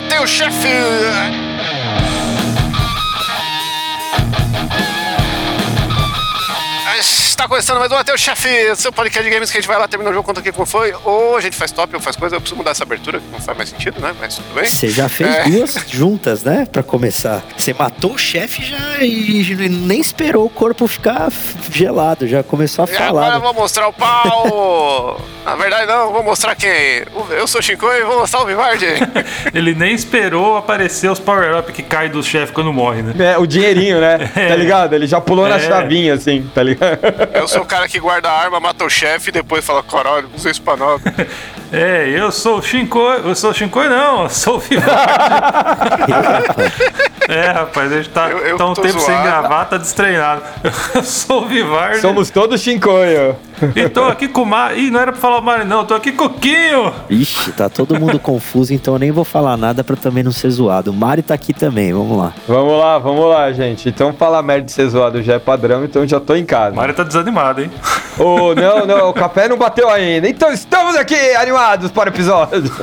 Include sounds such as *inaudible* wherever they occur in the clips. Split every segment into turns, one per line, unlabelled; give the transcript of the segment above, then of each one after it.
Matheus Chefe! Está começando mais um Matheus Chefe, seu podcast de games que a gente vai lá, termina o jogo, conta aqui como foi, ou a gente faz top ou faz coisa. Eu preciso mudar essa abertura, que não faz mais sentido, né? Mas tudo bem.
Você já fez
É.
duas juntas, né? Pra começar. Você matou o chefe já e nem esperou o corpo ficar gelado, já começou a
E agora eu
falar.
vou mostrar o pau! *laughs* Na verdade, não, eu vou mostrar quem. Eu sou o Shinko e vou mostrar o Vivardi. *laughs*
Ele nem esperou aparecer os power-up que cai do chefe quando morre, né?
É, o dinheirinho, né? *laughs* Tá ligado? Ele já pulou na
É.
chavinha, assim, tá ligado?
Eu sou o cara que guarda a arma, mata o chefe e depois fala: caralho, usei isso pra nada. *laughs*
É, eu sou o Shinkoi. Eu sou o Shinkoi, não, eu sou o Vivardi. *laughs* é, rapaz, a gente tá,
Eu- eu
tá um tempo sem
zoado.
gravar, tá destreinado. Eu sou o Vivardi.
Somos todos chincoio.
E tô aqui com o Mario. Ih, não era pra falar o Mario, não, tô aqui com o Quinho.
Ixi, tá todo mundo confuso, então eu nem vou falar nada pra também não ser zoado. O Mari tá aqui também, vamos lá.
Vamos lá, vamos lá, gente. Então falar merda de ser zoado já é padrão, então já tô em casa.
O Mario tá desanimado, hein?
Ô, não, não, o café não bateu ainda. Então estamos aqui animados para o episódio. *laughs*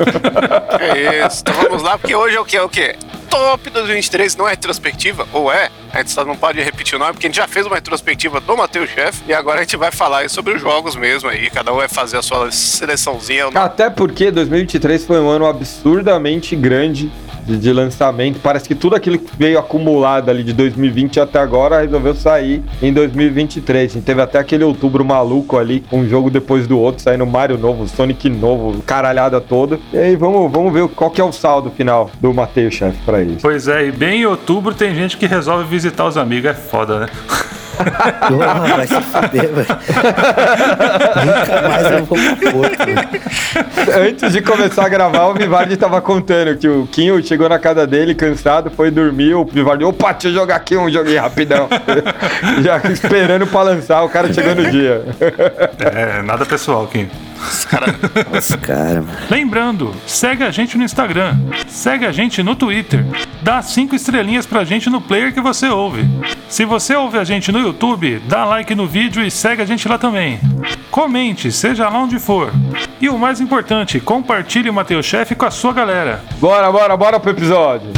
É isso. Então vamos lá, porque hoje é o que? É o quê? Top 2023 não é retrospectiva, ou é? A gente só não pode repetir o nome, porque a gente já fez uma retrospectiva do Matheus Chef e agora a gente vai falar sobre os jogos mesmo aí. Cada um vai fazer a sua seleçãozinha.
Até porque 2023 foi um ano absurdamente grande de, de lançamento. Parece que tudo aquilo que veio acumulado ali de 2020 até agora resolveu sair em 2023. A gente teve até aquele outubro maluco ali, um jogo depois do outro, saindo Mario novo, Sonic novo, caralhada toda. E aí vamos, vamos ver qual que é o saldo final do Mateus Chefe pra isso.
Pois é, e bem em outubro tem gente que resolve visitar os amigos, é foda, né? *laughs* *laughs*
Porra, vai se fuder, velho. Nunca mais eu vou Porto.
Antes de começar a gravar, o Vivardi tava contando que o Kinho chegou na casa dele cansado, foi dormir, o Vivardi, opa, deixa eu jogar aqui um joguinho rapidão. *laughs* Já esperando pra lançar, o cara chegou no dia.
É, nada pessoal, Quinho.
Nossa, cara, mano.
Lembrando, segue a gente no Instagram, segue a gente no Twitter, dá cinco estrelinhas pra gente no player que você ouve. Se você ouve a gente no YouTube, dá like no vídeo e segue a gente lá também. Comente, seja lá onde for. E o mais importante, compartilhe o Mateus Chef com a sua galera.
Bora, bora, bora pro episódio.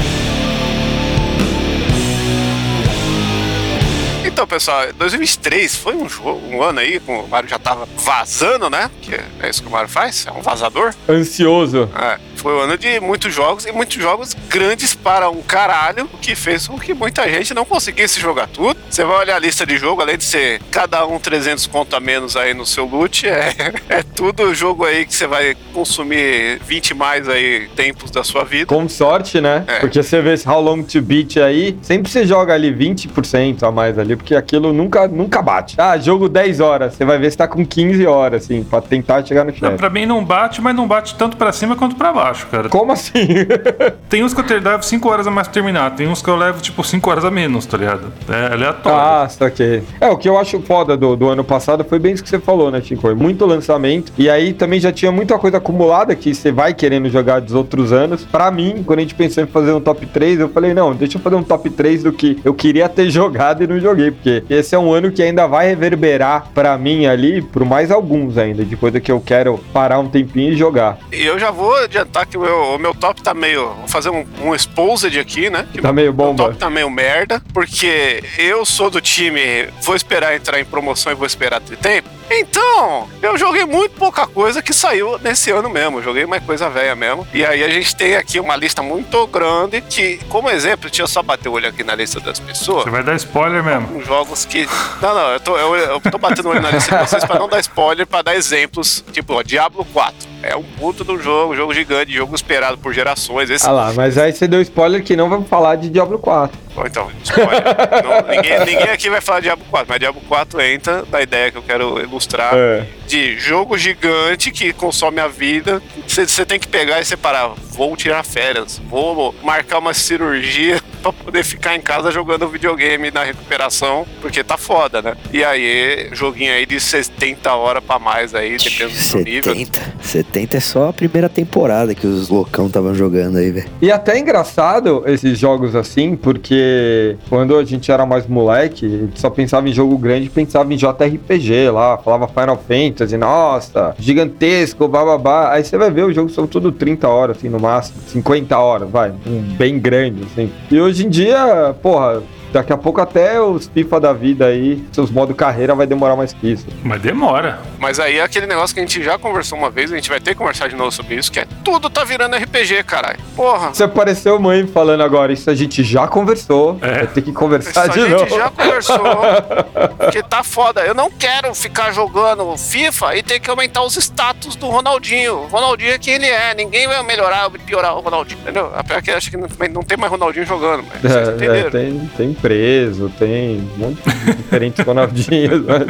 Então, pessoal, 2023 foi um jogo, um ano aí, com o Mario já tava vazando, né? Que é isso que o Mario faz, é um vazador.
Ansioso.
É, foi um ano de muitos jogos e muitos jogos grandes para um caralho, o que fez com que muita gente não conseguisse jogar tudo. Você vai olhar a lista de jogo, além de ser cada um 300 conto a menos aí no seu loot, *laughs* é, é tudo jogo aí que você vai consumir 20 mais aí tempos da sua vida.
Com sorte, né?
É.
Porque você vê esse How Long to Beat aí, sempre você joga ali 20% a mais ali, porque aquilo nunca, nunca bate. Ah, jogo 10 horas, você vai ver se tá com 15 horas, assim, pra tentar chegar no chefe.
pra mim não bate, mas não bate tanto pra cima quanto pra baixo, cara.
Como assim? *laughs*
Tem uns que eu levo 5 horas a mais pra terminar, tem uns que eu levo tipo 5 horas a menos, tá ligado? É aleatório.
Ah, saquei. É, o que eu acho foda do, do ano passado foi bem isso que você falou, né, Chico? Muito lançamento. E aí também já tinha muita coisa acumulada que você vai querendo jogar dos outros anos. Pra mim, quando a gente pensou em fazer um top 3, eu falei, não, deixa eu fazer um top 3 do que eu queria ter *laughs* jogado e não joguei. Porque esse é um ano que ainda vai reverberar pra mim ali, por mais alguns ainda, de coisa que eu quero parar um tempinho e jogar.
E eu já vou adiantar que o meu, o meu top tá meio. Vou fazer um, um exposed aqui, né? Que
Tá meio
O
bomba.
top tá meio merda, porque eu sou do time, vou esperar entrar em promoção e vou esperar ter tempo. Então, eu joguei muito pouca coisa que saiu nesse ano mesmo. Joguei mais coisa velha mesmo. E aí a gente tem aqui uma lista muito grande que, como exemplo, deixa eu só bater o olho aqui na lista das pessoas.
Você vai dar spoiler mesmo.
Jogos que. Não, não, eu tô, eu, eu tô batendo o olho na lista de vocês pra não dar spoiler, pra dar exemplos. Tipo, ó, Diablo 4. É um puto do jogo, jogo gigante, jogo esperado por gerações. Esse
Ah lá, mas aí você deu spoiler que não vamos falar de Diablo 4.
Bom, então, spoiler. Não, ninguém, ninguém aqui vai falar de Diablo 4, mas Diablo 4 entra na ideia que eu quero ilustrar
É.
de jogo gigante que consome a vida. Você tem que pegar e separar. Vou tirar férias, vou marcar uma cirurgia *laughs* pra poder ficar em casa jogando videogame na recuperação, porque tá foda, né? E aí, joguinho aí de 70 horas pra mais aí, dependendo do seu nível.
70. 70 é só a primeira temporada que os loucão estavam jogando aí, velho.
E até é engraçado esses jogos assim, porque quando a gente era mais moleque, a gente só pensava em jogo grande, pensava em JRPG lá, falava Final Fantasy, nossa, gigantesco, bababá. Aí você vai ver, o jogo são tudo 30 horas, assim, no máximo, 50 horas, vai, um bem grande, assim. E hoje em dia, porra, Daqui a pouco até os FIFA da vida aí, seus modo carreira vai demorar mais que isso.
Mas demora.
Mas aí é aquele negócio que a gente já conversou uma vez, a gente vai ter que conversar de novo sobre isso, que é tudo tá virando RPG, caralho. Porra.
Você pareceu mãe falando agora, isso a gente já conversou,
É.
vai ter que
Isso
conversar
a
de
gente
novo.
já conversou. *laughs* Porque tá foda. Eu não quero ficar jogando FIFA e ter que aumentar os status do Ronaldinho. O Ronaldinho é quem ele é. Ninguém vai melhorar ou piorar o Ronaldinho. Entendeu? Apesar que eu acho que não, não tem mais Ronaldinho jogando, mas vocês
É, é,
entenderam.
tem, tem preso, tem um monte de diferentes *laughs* Ronaldinhos, mas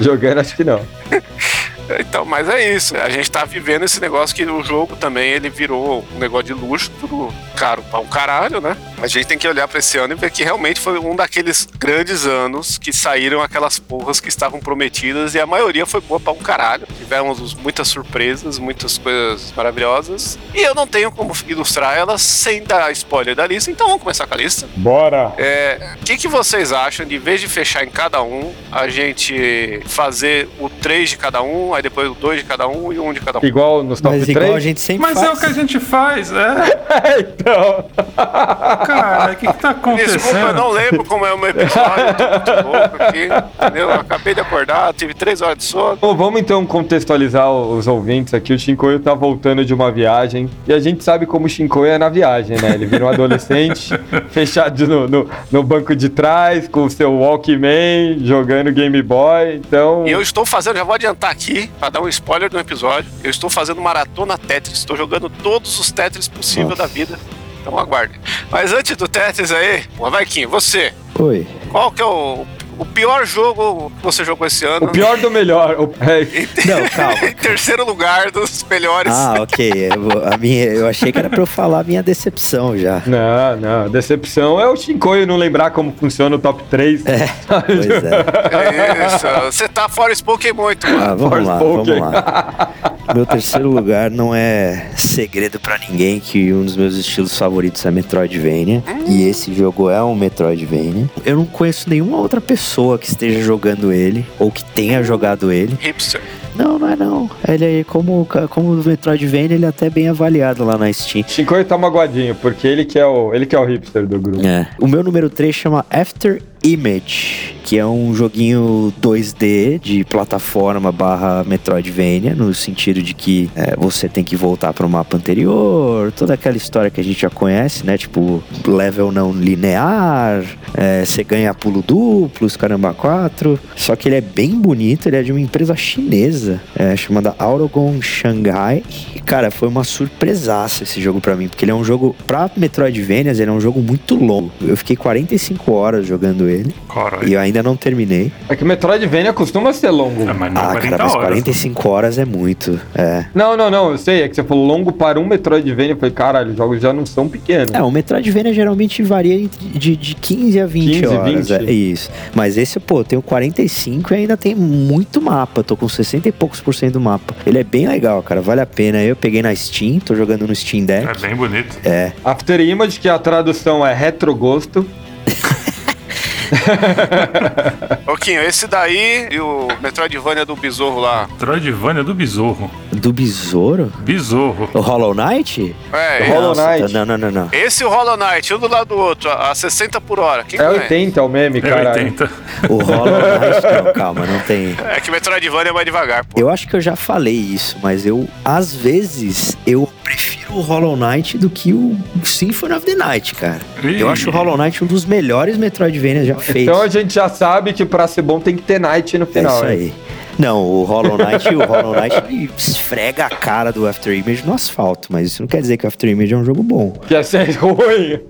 jogando acho que não.
Então, mas é isso. A gente tá vivendo esse negócio que o jogo também ele virou um negócio de luxo, tudo caro pra um caralho, né? A gente tem que olhar pra esse ano e ver que realmente foi um daqueles grandes anos que saíram aquelas porras que estavam prometidas e a maioria foi boa pra um caralho. Tivemos muitas surpresas, muitas coisas maravilhosas. E eu não tenho como ilustrar elas sem dar spoiler da lista, então vamos começar com a lista.
Bora!
É, O que, que vocês acham de, em vez de fechar em cada um, a gente fazer o 3 de cada um, aí depois o 2 de cada um e um de cada um?
Igual nos top
Mas
3?
igual a gente sempre
Mas
faz.
é o que a gente faz, *laughs* é.
então.
Cara, o que, que tá
Desculpa, eu
acontecendo?
não lembro como é o meu episódio, eu tô muito louco aqui, entendeu? Eu acabei de acordar, tive 3 horas de sono.
Bom, vamos então contextualizar os ouvintes aqui. O Shinkoio tá voltando de uma viagem. E a gente sabe como o Shinkoio é na viagem, né? Ele vira um adolescente, *laughs* fechado no, no, no banco de trás, com o seu Walkman, jogando Game Boy. Então.
E eu estou fazendo, já vou adiantar aqui, pra dar um spoiler do episódio, eu estou fazendo maratona Tetris, estou jogando todos os Tetris possíveis
Nossa.
da vida. Então aguarde. Mas antes do Tetris aí, ô Vaiquinho, você,
Oi.
qual que é o, o pior jogo que você jogou esse ano?
O pior do melhor. O- é, *laughs*
Não, calma. *laughs*
em terceiro lugar dos melhores.
Ah, ok. Eu, a minha, eu achei que era pra eu falar a minha decepção já.
Não, não. Decepção é o Shinkoio não lembrar como funciona o top 3.
É, pois é.
Isso, você tá fora Pokémon muito, mano.
Ah, vamos lá, vamos lá. Meu terceiro lugar não é segredo pra ninguém que um dos meus estilos favoritos é Metroidvania. E esse jogo é um Metroidvania. Eu não conheço nenhuma outra pessoa que esteja jogando ele ou que tenha jogado ele.
Hipster.
Não, não é não. Ele é como, como o Metroidvania, ele é até bem avaliado lá na Steam.
Shinkoio tá magoadinho, porque ele que é o, ele que é o hipster do grupo.
É. O meu número 3 chama After Image, que é um joguinho 2D de plataforma barra Metroidvania, no sentido de que é, você tem que voltar para o mapa anterior, toda aquela história que a gente já conhece, né? Tipo, level não linear, é, você ganha pulo duplos, caramba, quatro. Só que ele é bem bonito, ele é de uma empresa chinesa, é, chamada Autogon Shanghai. E, cara, foi uma surpresaça esse jogo pra mim, porque ele é um jogo, pra Metroidvanias, ele é um jogo muito longo. Eu fiquei 45 horas jogando ele
Caralho.
e eu ainda não terminei.
É que Metroidvania costuma ser longo.
É, mas não
Ah,
40
cara, mas
horas.
45 horas é muito. É.
Não, não, não, eu sei, é que você falou longo para um Metroidvania, eu falei, caralho, os jogos já não são pequenos.
É, o Metroidvania geralmente varia entre de, de 15 a 20
15,
horas.
20?
É isso. Mas esse, pô, eu tenho 45 e ainda tem muito mapa. Tô com 60 e poucos por cento do mapa. Ele é bem legal, cara. Vale a pena. Eu peguei na Steam, tô jogando no Steam Deck.
É bem bonito.
É.
After Image, que a tradução é retrogosto. *laughs* *laughs*
Oquinho, esse daí e o Metroidvania do Besouro lá.
Metroidvania do Besouro.
Do Besouro?
Besouro.
O Hollow Knight?
É,
Hollow
Nossa,
Knight.
Não, não, não, não.
esse e o Hollow Knight, um do lado do outro, a a 60 por hora. Quem
É
conhece?
80 o meme,
É
caralho.
80.
O Hollow *laughs* Knight, não, calma, não tem.
É que Metroidvania é mais devagar, pô.
Eu acho que eu já falei isso, mas eu, às vezes, eu o Hollow Knight do que o Symphony of the Night, cara.
Ih.
Eu acho o Hollow Knight um dos melhores Metroidvanias já feitos.
Então a gente já sabe que pra ser bom tem que ter Night no
é
final.
isso
hein?
aí. Não, o Hollow Knight, o Hollow Knight esfrega a cara do After Image no asfalto, mas isso não quer dizer que o After Image é um jogo bom.
Que ia ser *laughs* ruim.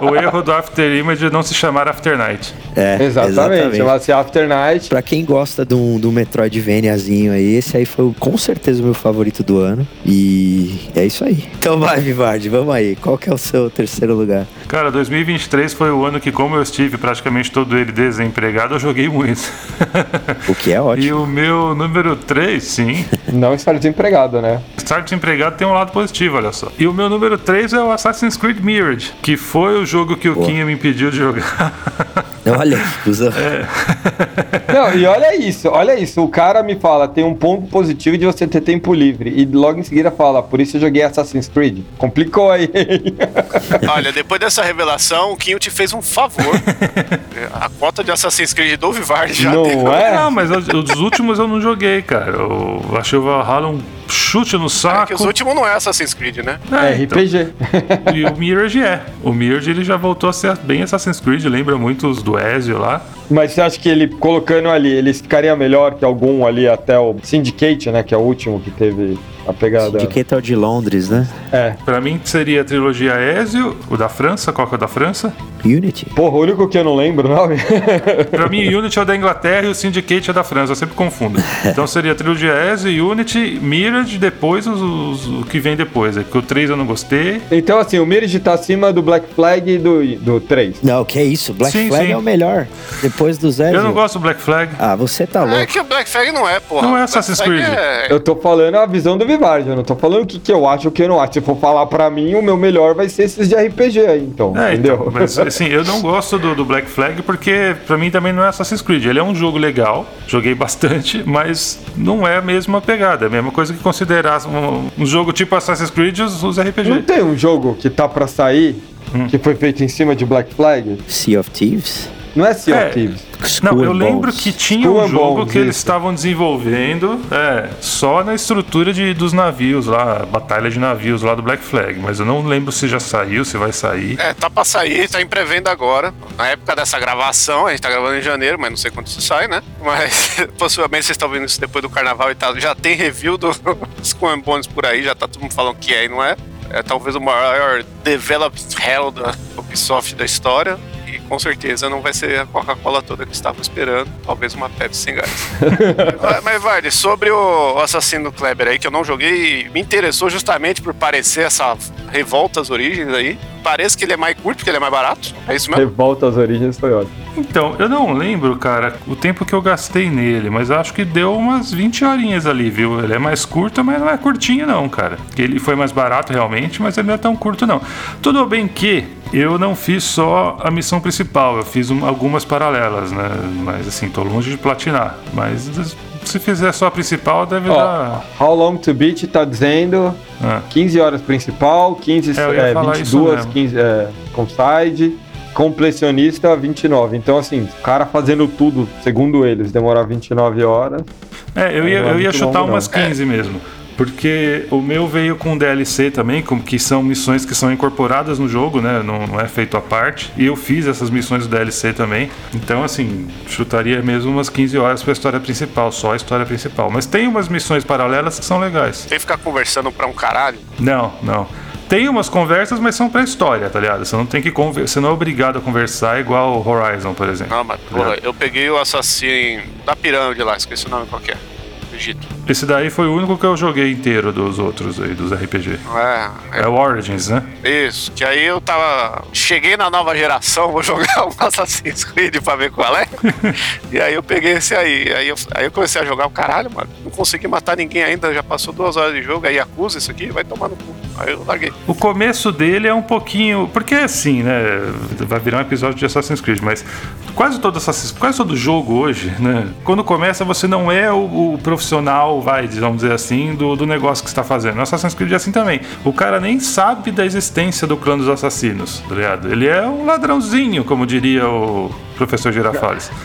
O erro do After Image é não se chamar After Night.
É,
Exatamente, chama-se After Night.
Pra quem gosta de um, de um Metroidvaniazinho aí, esse aí foi com certeza o meu favorito do ano. E é isso aí. Então vai, Vivardi, vamos aí. Qual que é o seu terceiro lugar?
Cara, 2023 foi o ano que, como eu estive praticamente todo ele desempregado, eu joguei muito. *laughs*
O que é
e
ótimo.
o meu número 3, sim.
Não estar desempregado, né?
Estar desempregado tem um lado positivo, olha só. E o meu número 3 é o Assassin's Creed Mirage, que foi o jogo que o
Boa.
Kinha me impediu de jogar. *laughs*
Olha, cuzão.
Não, e olha isso, olha isso. O cara me fala, tem um ponto positivo de você ter tempo livre. E logo em seguida fala, por isso eu joguei Assassin's Creed. Complicou aí. *laughs*
Olha, depois dessa revelação, o Kinho te fez um favor. *laughs* A cota de Assassin's Creed do Vivard já
Não
deu.
é?
Não, mas os últimos eu não joguei, cara. Eu achei o Valhalla um chute no
É
saco.
que os últimos não é Assassin's Creed, né?
É, então.
RPG.
E o Mirage é. O Mirage ele já voltou a ser bem Assassin's Creed, lembra muito os do Ezio lá.
Mas você acha que ele, colocando ali, ele ficaria melhor que algum ali até o Syndicate, né? Que é o último que teve a pegada.
Indicator de Londres, né?
É.
Pra mim seria a trilogia Ezio, o da França, qual que é o da França?
Unity.
Porra, o único que eu não lembro o nome. *laughs*
Pra mim, Unity é o da Inglaterra e o Syndicate é da França, eu sempre confundo. *laughs* Então seria a trilogia Ezio, Unity, Mirage, depois os, os- o que vem depois. É que o 3 eu não gostei.
então, assim, o Mirage tá acima do Black Flag e do, do 3.
Não, que é isso? Black
Sim,
Flag
sim.
é o melhor. Depois do Zé.
Eu não gosto do Black Flag.
Ah, você tá
É
louco.
que o Black Flag não é, porra.
Não é Assassin's Creed.
É...
Eu tô falando a visão do Vivard, eu não tô falando o que, que eu acho e o que eu não acho. Se for falar pra mim, o meu melhor vai ser esses de RPG aí, então.
É,
entendeu?
então, mas assim, eu não gosto do, do Black Flag porque pra mim também não é Assassin's Creed. Ele é um jogo legal, joguei bastante, mas não é a mesma pegada. É a mesma coisa que considerar um, um jogo tipo Assassin's Creed os, os
Não
RPG.
tem um jogo que tá pra sair
Hum.
que foi feito em cima de Black Flag?
Sea of Thieves?
Não é Sea
É.
of Thieves.
Não, eu lembro que tinha
Skull
um jogo
Bones,
que eles estavam desenvolvendo é, só na estrutura de, dos navios lá, a batalha de navios lá do Black Flag, mas eu não lembro se já saiu, se vai sair.
É, tá pra sair, tá em pré-venda agora. Na época dessa gravação, a gente tá gravando em janeiro, mas não sei quando isso sai, né? Mas *laughs* possivelmente vocês estão vendo isso depois do carnaval e tal. Já tem review dos *laughs* Skull Bones por aí, já tá todo mundo falando que é e não é. É talvez o maior developed hell da Ubisoft da história. Com certeza não vai ser a Coca-Cola toda que estavam esperando. Talvez uma Pepsi sem gás. *laughs* Mas, Vardy, sobre o Assassino Kleber aí, que eu não joguei, me interessou justamente por parecer essa revolta às origens aí. Parece que ele é mais curto, porque ele é mais barato. É isso mesmo?
Revolta às origens foi ótimo.
Então, eu não lembro, cara, o tempo que eu gastei nele, mas eu acho que deu umas 20 horinhas ali, viu? Ele é mais curto, mas não é curtinho não, cara. Ele foi mais barato realmente, mas ele não é tão curto não. Tudo bem que eu não fiz só a missão principal, eu fiz um- algumas paralelas, né? Mas assim, tô longe de platinar. Mas se fizer só a principal, deve
Ó,
dar...
How Long to Beat tá dizendo
Ah.
15 horas principal, 15,
É, ia
é,
falar isso
22,
mesmo.
15 é, com side, completionista 29. Então, assim, o cara fazendo tudo, segundo eles, demorar 29 horas.
É, eu ia,
Não é
eu ia chutar
longo,
umas 15 mesmo. Porque o meu veio com DLC também, como que são missões que são incorporadas no jogo, né? Não, não é feito à parte. E eu fiz essas missões do DLC também. Então, assim, chutaria mesmo umas 15 horas pra história principal, só a história principal. Mas tem umas missões paralelas que são legais.
Tem que ficar conversando pra um caralho.
Não, não. Tem umas conversas, mas são pra história, tá ligado? Você não tem que. Você não é obrigado a conversar igual o Horizon, por exemplo.
Não, mas porra, eu peguei o assassino da pirâmide lá, esqueci o nome qual que é. Egito.
Esse daí foi o único que eu joguei inteiro dos outros aí, dos RPG.
É,
É o Origins, né?
Isso, que aí eu tava. Cheguei na nova geração, vou *laughs* jogar um Assassin's Creed pra ver qual é. *laughs* e aí eu peguei esse aí. Aí eu, aí eu comecei a jogar o caralho, mano. Não consegui matar ninguém ainda, já passou duas horas de jogo, aí acusa isso aqui, vai tomar no cu. Aí eu larguei.
O começo dele é um pouquinho. Porque assim, né? Vai virar um episódio de Assassin's Creed, mas quase todo Assassin's quase todo jogo hoje, né? Quando começa, você não é o, o profissional, vai, vamos dizer assim, do, do negócio que você está fazendo. No Assassin's Creed é assim também. O cara nem sabe da existência do clã dos assassinos, tá ligado? Ele é um ladrãozinho, como diria o professor Girafales. *laughs*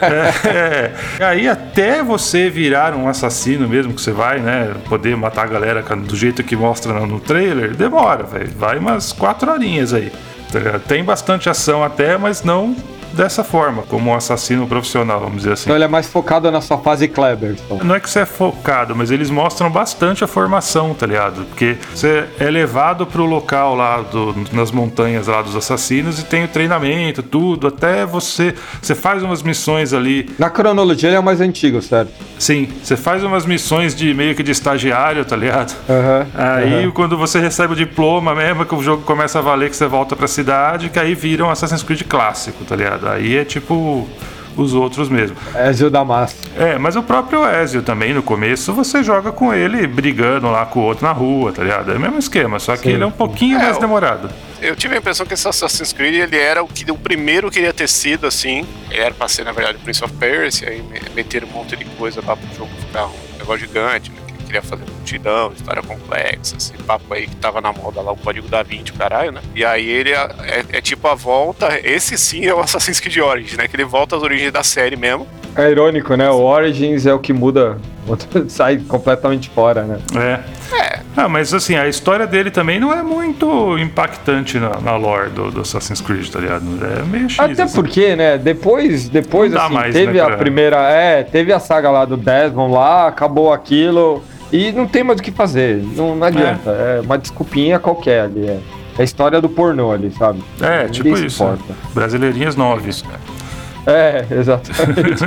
É, é. Aí até você virar um assassino mesmo, que você vai, né? Poder matar a galera do jeito que mostra no, trailer, demora, velho. Vai umas quatro horinhas aí. tá? Tem bastante ação até, mas não dessa forma, como um assassino profissional, vamos dizer assim.
Então ele é mais focado na sua fase Kleber. Então.
Não é que você é focado, mas eles mostram bastante a formação, tá ligado? Porque você é levado pro local lá, do, nas montanhas lá dos assassinos e tem o treinamento, tudo, até você. Você faz umas missões ali.
Na cronologia ele é o mais antigo, certo?
Sim, você faz umas missões de meio que de estagiário, tá ligado?
Aham.
Aí
aham.
quando você recebe o diploma mesmo, que o jogo começa a valer, que você volta pra cidade, que aí vira um Assassin's Creed clássico, tá ligado? Aí é tipo os outros mesmo.
Ezio Damasco.
É, mas o próprio Ezio também, no começo, você joga com ele brigando lá com o outro na rua, tá ligado? É o mesmo esquema, só que
Sim,
ele é um pouquinho
É,
mais demorado.
Eu tive a impressão que esse Assassin's Creed ele era o que o primeiro queria ter sido assim. Ele era pra ser, na verdade, o Prince of Persia, aí me- meteram um monte de coisa lá pro jogo ficar um negócio gigante, né? Que queria fazer multidão, história complexa, esse papo aí que tava na moda lá, o código da 20, o caralho, né? E aí ele é, é- é tipo a volta, esse sim é o Assassin's Creed Origins, né? Que ele volta às origens da série mesmo.
É irônico, né? O Origins é o que muda, *laughs* sai completamente fora, né?
É. Ah, mas assim, a história dele também não é muito impactante na, na lore do, do Assassin's Creed, tá ligado? É meio X.
Até
assim.
porque, né, depois, depois assim,
mais,
teve
né,
a
pra-
primeira, é, teve a saga lá do Desmond lá, acabou aquilo e não tem mais o que fazer, não, não adianta, é. uma desculpinha qualquer ali, é, é a história do pornô ali, sabe?
É,
Ninguém
tipo isso.
importa.
Brasileirinhas 9.
É, exatamente.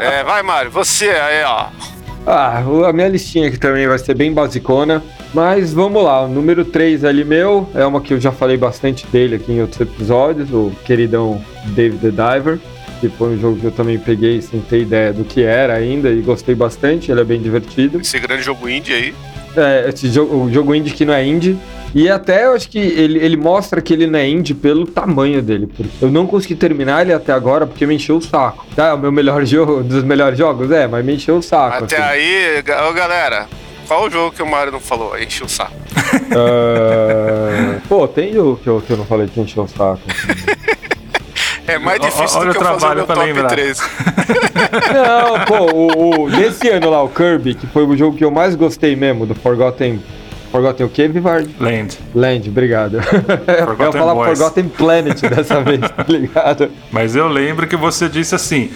É, vai, Mário, você aí, ó.
ah, a minha listinha aqui também vai ser bem basicona, mas vamos lá, o número 3 ali meu, é uma que eu já falei bastante dele aqui em outros episódios, o queridão David the Diver. Que foi um jogo que eu também peguei sem ter ideia do que era ainda e gostei bastante, ele é bem divertido.
Esse grande jogo indie aí.
É, esse jogo, o jogo indie que não é indie. E até eu acho que ele, ele mostra que ele não é indie pelo tamanho dele. Porque eu não consegui terminar ele até agora porque me encheu o saco. Tá, é o meu melhor *laughs* jogo, um dos melhores jogos? É, mas me encheu o saco.
Até
assim.
aí, ô galera, qual o jogo que o Mário não falou? Enche o saco.
Ah, *laughs* Pô, tem jogo que eu, que eu não falei que encheu o saco.
É mais difícil
olha
do que
o
eu fazer o
trabalho
meu
pra
top
lembrar.
3.
Não, pô, o, o- desse ano lá, o Kirby, que foi o jogo que eu mais gostei mesmo, do Forgotten. Forgotten o quê, Vivard?
Land.
Land, obrigado. *laughs* eu ia
Forgotten
falar
Boys.
Forgotten Planet dessa *laughs* vez, tá ligado?
Mas eu lembro que você disse assim: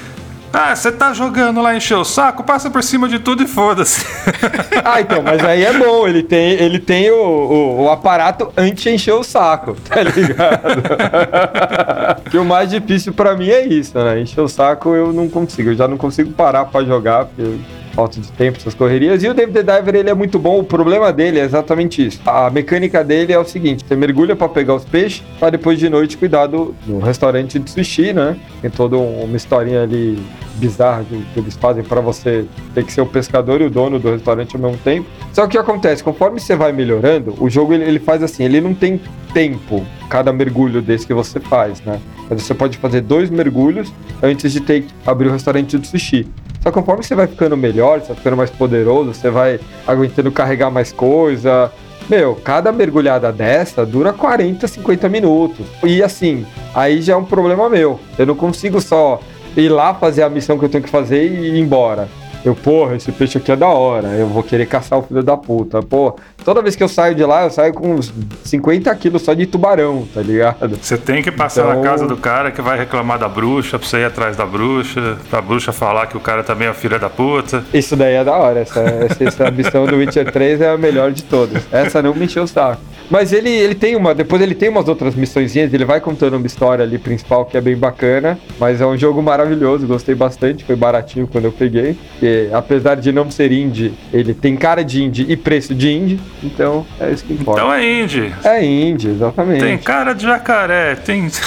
Ah, você tá jogando lá, encheu o saco, passa por cima de tudo e foda-se. *laughs*
Ah, então, mas aí é bom, ele tem, ele tem o, o, o aparato anti-encher o saco, tá ligado? que o mais difícil pra mim é isso, né? Encher o saco eu não consigo, eu já não consigo parar pra jogar, porque falta de tempo, essas correrias. E o David the Diver, ele é muito bom, o problema dele é exatamente isso. A mecânica dele é o seguinte, você mergulha pra pegar os peixes, pra depois de noite cuidar do, do restaurante de sushi, né? Tem toda um- uma historinha ali bizarra que, que eles fazem pra você ter que ser o pescador e o dono do restaurante ao mesmo tempo. Só que o que acontece, conforme você vai melhorando, o jogo ele, ele faz assim, ele não tem tempo cada mergulho desse que você faz, né? Mas você pode fazer dois mergulhos antes de ter que abrir o restaurante de sushi. Só que conforme você vai ficando melhor, você vai ficando mais poderoso, você vai aguentando carregar mais coisa. Meu, cada mergulhada dessa dura 40, 50 minutos. E assim, aí já é um problema meu. Eu não consigo só ir lá fazer a missão que eu tenho que fazer e ir embora. Eu, porra, esse peixe aqui é da hora. Eu vou querer caçar o filho da puta. Pô, toda vez que eu saio de lá, eu saio com uns 50 quilos só de tubarão, tá ligado?
Você tem que passar
Então-
na casa do cara que vai reclamar da bruxa, pra você ir atrás da bruxa, pra bruxa falar que o cara também é filha da puta.
Isso daí é da hora. Essa, essa, essa missão do Witcher 3 é a melhor de todas. Essa não me encheu o saco. Mas ele, ele tem uma. Depois ele tem umas outras missõezinhas, ele vai contando uma história ali principal que é bem bacana. Mas é um jogo maravilhoso, gostei bastante. Foi baratinho quando eu peguei. E, apesar de não ser indie, ele tem cara de indie e preço de indie. Então é isso que importa.
Então é indie.
É indie, exatamente.
Tem cara de jacaré, tem. *laughs*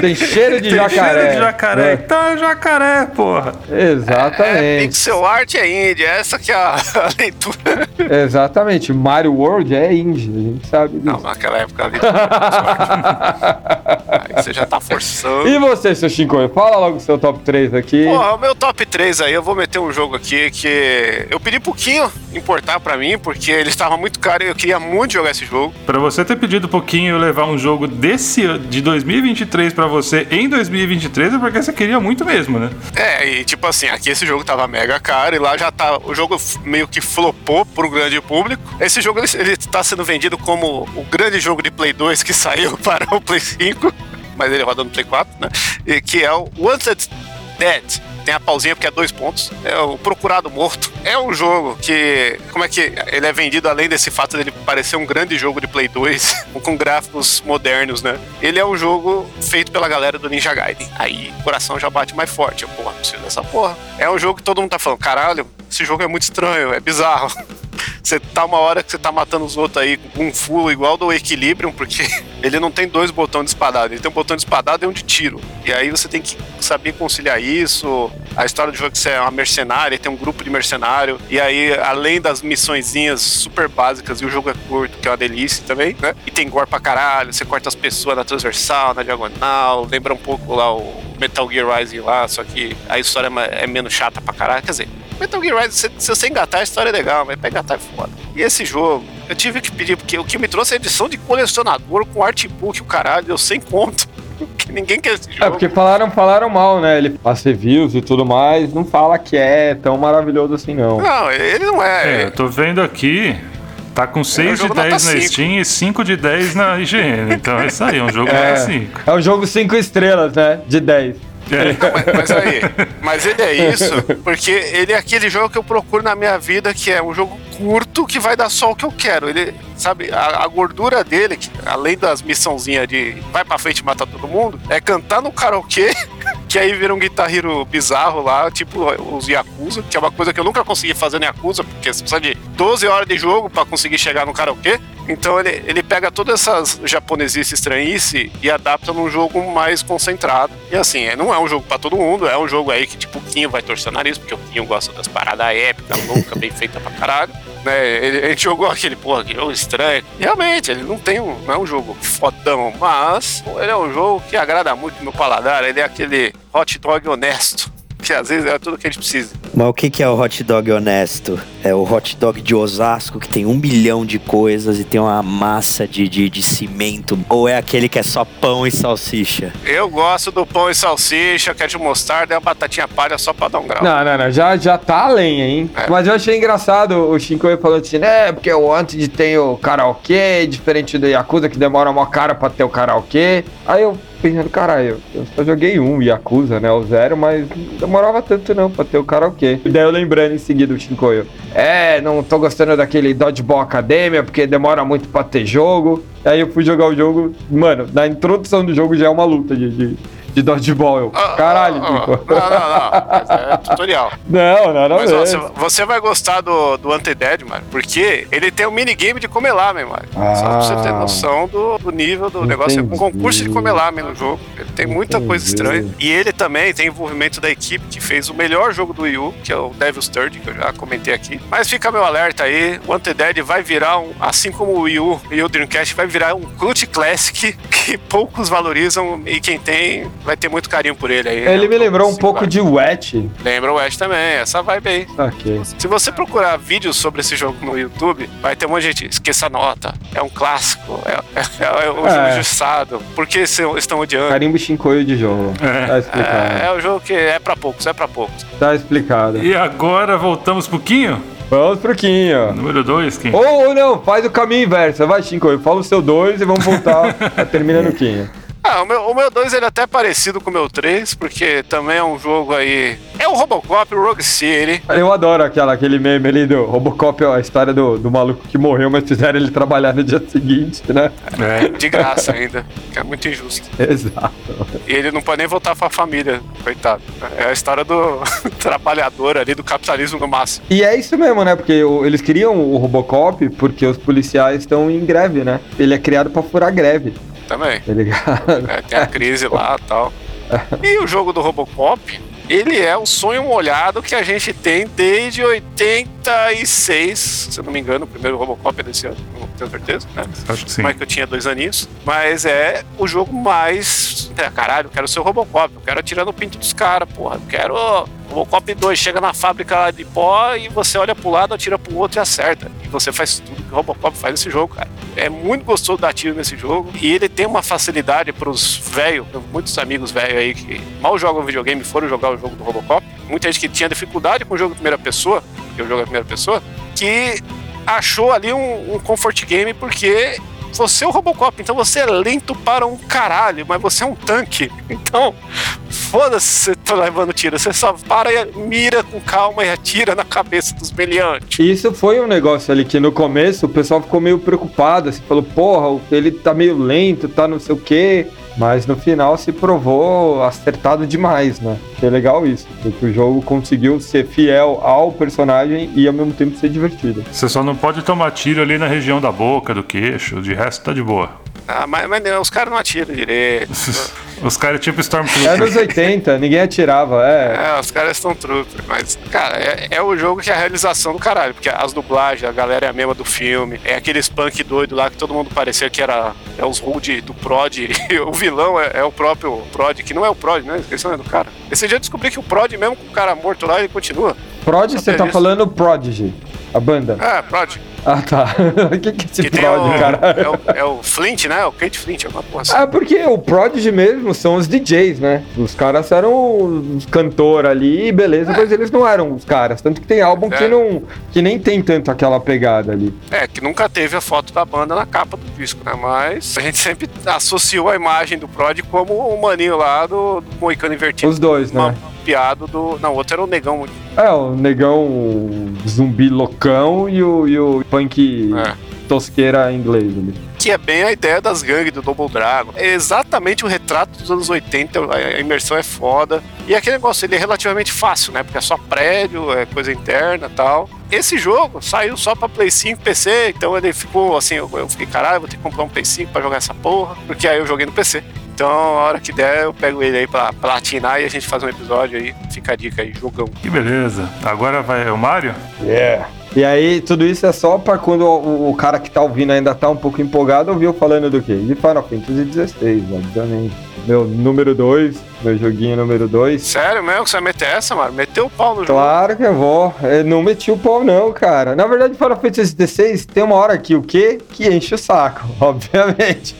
Tem cheiro de
tem
jacaré.
cheiro de jacaré.
né?
Então é jacaré, porra.
Exatamente.
Pixel art é indie, essa que é a, *laughs* a leitura.
Exatamente. Mario World é indie, a gente sabe disso.
Não, naquela época ali. *laughs* Aí você já tá forçando.
E você, seu Chico? Fala logo o seu top 3 aqui.
Porra, o meu top 3 aí, eu vou meter um jogo aqui que eu pedi pouquinho importar pra mim, porque ele estava muito caro e eu queria muito jogar esse jogo.
Pra você ter pedido pouquinho e levar um jogo desse de 2023 pra você em 2023 é porque você queria muito mesmo, né?
É, e tipo assim, aqui esse jogo tava mega caro e lá já tá. O jogo meio que flopou pro grande público. Esse jogo ele, ele tá sendo vendido como o grande jogo de Play 2 que *laughs* saiu para o Play 5. Mas ele roda no Play 4, né? E, que é o Wanted Dead. Tem a pausinha porque é dois pontos. É o Procurado Morto. É um jogo que. Como é que ele é vendido além desse fato dele parecer um grande jogo de Play 2, *laughs* com gráficos modernos, né? Ele é um jogo feito pela galera do Ninja Gaiden. Aí o coração já bate mais forte. Eu, porra, preciso dessa porra. É um jogo que todo mundo tá falando, caralho, esse jogo é muito estranho, é bizarro. *laughs* Você tá uma hora que você tá matando os outros aí com um full igual do Equilibrium, porque *laughs* ele não tem dois botões de espadada, ele tem um botão de espadada e um de tiro. E aí você tem que saber conciliar isso. A história do jogo é que você é uma mercenária, tem um grupo de mercenário. E aí, além das missõezinhas super básicas, e o jogo é curto, que é uma delícia também, né? E tem gore pra caralho, você corta as pessoas na transversal, na diagonal, lembra um pouco lá o Metal Gear Rising lá, só que a história é menos chata pra caralho. Quer dizer, Metal Gear Rising, se, se você engatar, a história é legal, mas pra engatar é foda. E esse jogo, eu tive que pedir, porque o que me trouxe é a edição de colecionador com artbook, o caralho, eu sem conto. *laughs* que ninguém quer esse jogo.
É, porque falaram, falaram mal, né? Ele faz reviews e tudo mais, não fala que é tão maravilhoso assim, não.
Não, ele não é.
É, eu tô vendo aqui. Tá com 6 de 10 na Steam e 5 de 10 na IGN. Então é isso aí, é um jogo *laughs*
É,
5.
é um jogo 5 estrelas, né? De 10.
Não, mas, mas aí, mas ele é isso porque ele é aquele jogo que eu procuro na minha vida, que é um jogo curto que vai dar só o que eu quero. Ele, sabe, a, a gordura dele, que, além das missãozinhas de vai pra frente e matar todo mundo, é cantar no karaokê, *laughs* que aí vira um guitarriro bizarro lá, tipo os Yakuza, que é uma coisa que eu nunca consegui fazer no Yakuza, porque você precisa de 12 horas de jogo pra conseguir chegar no karaokê. Então ele, ele pega todas essas japonesices estranhice e adapta num jogo mais concentrado. E assim, é, não é um jogo pra todo mundo, é um jogo aí que tipo o Quinho vai torcer o nariz, porque o Quinho gosta das paradas épicas, louca, bem feita pra caralho. Né, ele, gente jogou aquele, porra, que jogo estranho. Realmente, ele não tem um, não é um jogo fodão, mas ele é um jogo que agrada muito meu paladar. Ele é aquele hot dog honesto, que às vezes é tudo que a gente precisa.
Mas o que, que é o hot dog honesto? É o hot dog de Osasco, que tem um bilhão de coisas e tem uma massa de, de, de cimento? Ou é aquele que é só pão e salsicha?
Eu gosto do pão e salsicha, queijo mostarda e a batatinha palha só pra dar um grau.
Não, não, não. Já, já tá além, hein?
É.
Mas eu achei engraçado o Shinkoi falando assim, né? Porque o Wanted tem o karaokê, diferente do Yakuza, que demora uma cara pra ter o karaokê. Aí eu pensando, caralho, eu só joguei um Yakuza, né? O zero, mas não demorava tanto não pra ter o karaokê. E daí eu lembrando em seguida o Shinkoio. É, não tô gostando daquele Dodgeball Academia, porque demora muito pra ter jogo. Aí eu fui jogar o jogo, mano, na introdução do jogo já é uma luta de, de, de Dodgeball. Eu,
Ah,
caralho,
ah,
tipo.
Não, não, não. É tutorial.
Não, não, não.
Mas ó, você, você vai gostar do, do Undead, mano, porque ele tem um minigame de comelame, mano. Só pra você ter
Ah.
noção do, do nível do negócio. É um
Entendi.
concurso de comelame no jogo. Ele tem muita coisa
Entendi.
estranha. E ele também tem envolvimento da equipe que fez o melhor jogo do Wii U, que é o Devil's Third, que eu já comentei aqui. Mas fica meu alerta aí, o Undead vai virar um, assim como o Wii U e o Dreamcast, vai virar um cult classic *laughs* que poucos valorizam e quem tem vai ter muito carinho por ele aí.
Ele
É
me lembrou um pouco de Wet.
Lembra o Ash também, essa vibe aí.
Ok.
Se você procurar vídeos sobre esse jogo no YouTube, vai ter um monte de gente. Esqueça a nota. É um clássico. É, é, é um
É.
jogo injustiçado. Por que se- estão odiando?
Carimbo Shinkoio de jogo.
É.
Tá explicado.
É, é um jogo que é pra poucos, é pra poucos.
Tá explicado.
E agora voltamos pro Quinho?
Vamos pro Quinho.
Número 2, Quinho.
Ou, ou não, faz o caminho inverso. Vai, Shinkoio, fala o seu dois e vamos voltar. *laughs* termina no Quinho.
Ah, o meu, o meu 2 ele é até parecido com o meu 3, porque também é um jogo aí. É o Robocop, o Rogue City.
Eu adoro aquela, aquele meme ali do Robocop, ó, a história do, do maluco que morreu, mas fizeram ele trabalhar no dia seguinte, né?
É.
De graça ainda, que é muito injusto. *laughs*
Exato.
E ele não pode nem voltar pra família, coitado. É a história do *laughs* trabalhador ali, do capitalismo no máximo.
E é isso mesmo, né? Porque o- eles criam o Robocop porque os policiais estão em greve, né? Ele é criado pra furar greve,
Também.
tá ligado?
É, tem a crise lá e tal. E o jogo do Robocop, ele é um sonho molhado que a gente tem desde 86, se eu não me engano, o primeiro Robocop é desse ano, não tenho certeza, né?
Acho que sim.
Mas que eu tinha dois aninhos. Mas é o jogo mais. É, caralho, eu quero ser o Robocop, eu quero atirar no pinto dos caras, porra. Eu quero. Robocop 2 chega na fábrica lá de pó e você olha pro lado, atira pro outro e acerta. E você faz tudo que o Robocop faz nesse jogo, cara. É muito gostoso dar tiro nesse jogo. E ele tem uma facilidade pros velhos, muitos amigos velhos aí que mal jogam videogame foram jogar o jogo do Robocop. Muita gente que tinha dificuldade com o jogo de primeira pessoa, que eu jogo em primeira pessoa, que achou ali um, um comfort game porque você é o Robocop, então você é lento para um caralho, mas você é um tanque. *laughs* Então, foda-se você tá levando tiro. Você só para e mira com calma e atira na cabeça dos meliantes.
Isso foi um negócio ali que no começo o pessoal ficou meio preocupado, assim, falou, porra, ele tá meio lento, tá não sei o quê. Mas no final se provou acertado demais, né? Que é legal isso, porque o jogo conseguiu ser fiel ao personagem e ao mesmo tempo ser divertido.
Você só não pode tomar tiro ali na região da boca, do queixo, de resto tá de boa.
Ah, mas, mas não, os caras não atiram direito. *laughs*
Os caras tipo
É
Stormtrooper.
anos 80, ninguém atirava, é.
É, os caras estão trooper. Mas, cara, é, é o jogo que é a realização do caralho. Porque as dublagens, a galera é a mesma do filme. É aqueles punk doido lá que todo mundo parecia que era é os Rude do Prod. *laughs* E o vilão é, é o próprio Prod, que não é o Prod, né? Esqueci o nome do cara. Esse dia eu descobri que o Prod, mesmo com o cara morto lá, ele continua.
Prod, você tá
isso.
falando Prodigy, a banda.
É, Prod.
Ah, tá. O *laughs* que que é esse
Que tem
Prod,
o,
cara?
é, o, é o Flint, né? O Kate Flint, alguma porra assim.
Ah, porque o Prodigy mesmo são os DJs, né? Os caras eram os cantores ali, beleza, mas eles não eram os caras. Tanto que tem álbum que,
É.
não, que nem tem tanto aquela pegada ali.
É, que nunca teve a foto da banda na capa do disco, né? Mas a gente sempre associou a imagem do Prod como o maninho lá do, do Moicano Invertido.
Os dois, né?
Mapeado do. Não, o outro era o negão.
É, o negão zumbi loucão e o, e o punk
É.
tosqueira inglês ali.
Que é bem a ideia das gangues do Double Dragon. É exatamente o retrato dos anos 80, a imersão é foda. E aquele negócio, ele é relativamente fácil, né? Porque é só prédio, é coisa interna e tal. Esse jogo saiu só pra Play 5 PC, então ele ficou assim, eu, eu fiquei, caralho, vou ter que comprar um Play 5 pra jogar essa porra, porque aí eu joguei no PC. Então, a hora que der, eu pego ele aí pra platinar e a gente faz um episódio aí. Fica a dica aí, jogão.
Que beleza. Agora vai o Mario?
Yeah. E aí, tudo isso é só pra quando o, o cara que tá ouvindo ainda tá um pouco empolgado, ouviu falando do quê? De Final Fantasy XVI, obviamente. Meu número 2, meu joguinho número 2.
Sério mesmo que você vai meter essa, mano? Meteu o pau no jogo.
Claro que eu vou. Eu não meti o pau, não, cara. Na verdade, Final Fantasy XVI tem uma hora aqui, o quê? Que enche o saco, *laughs* obviamente.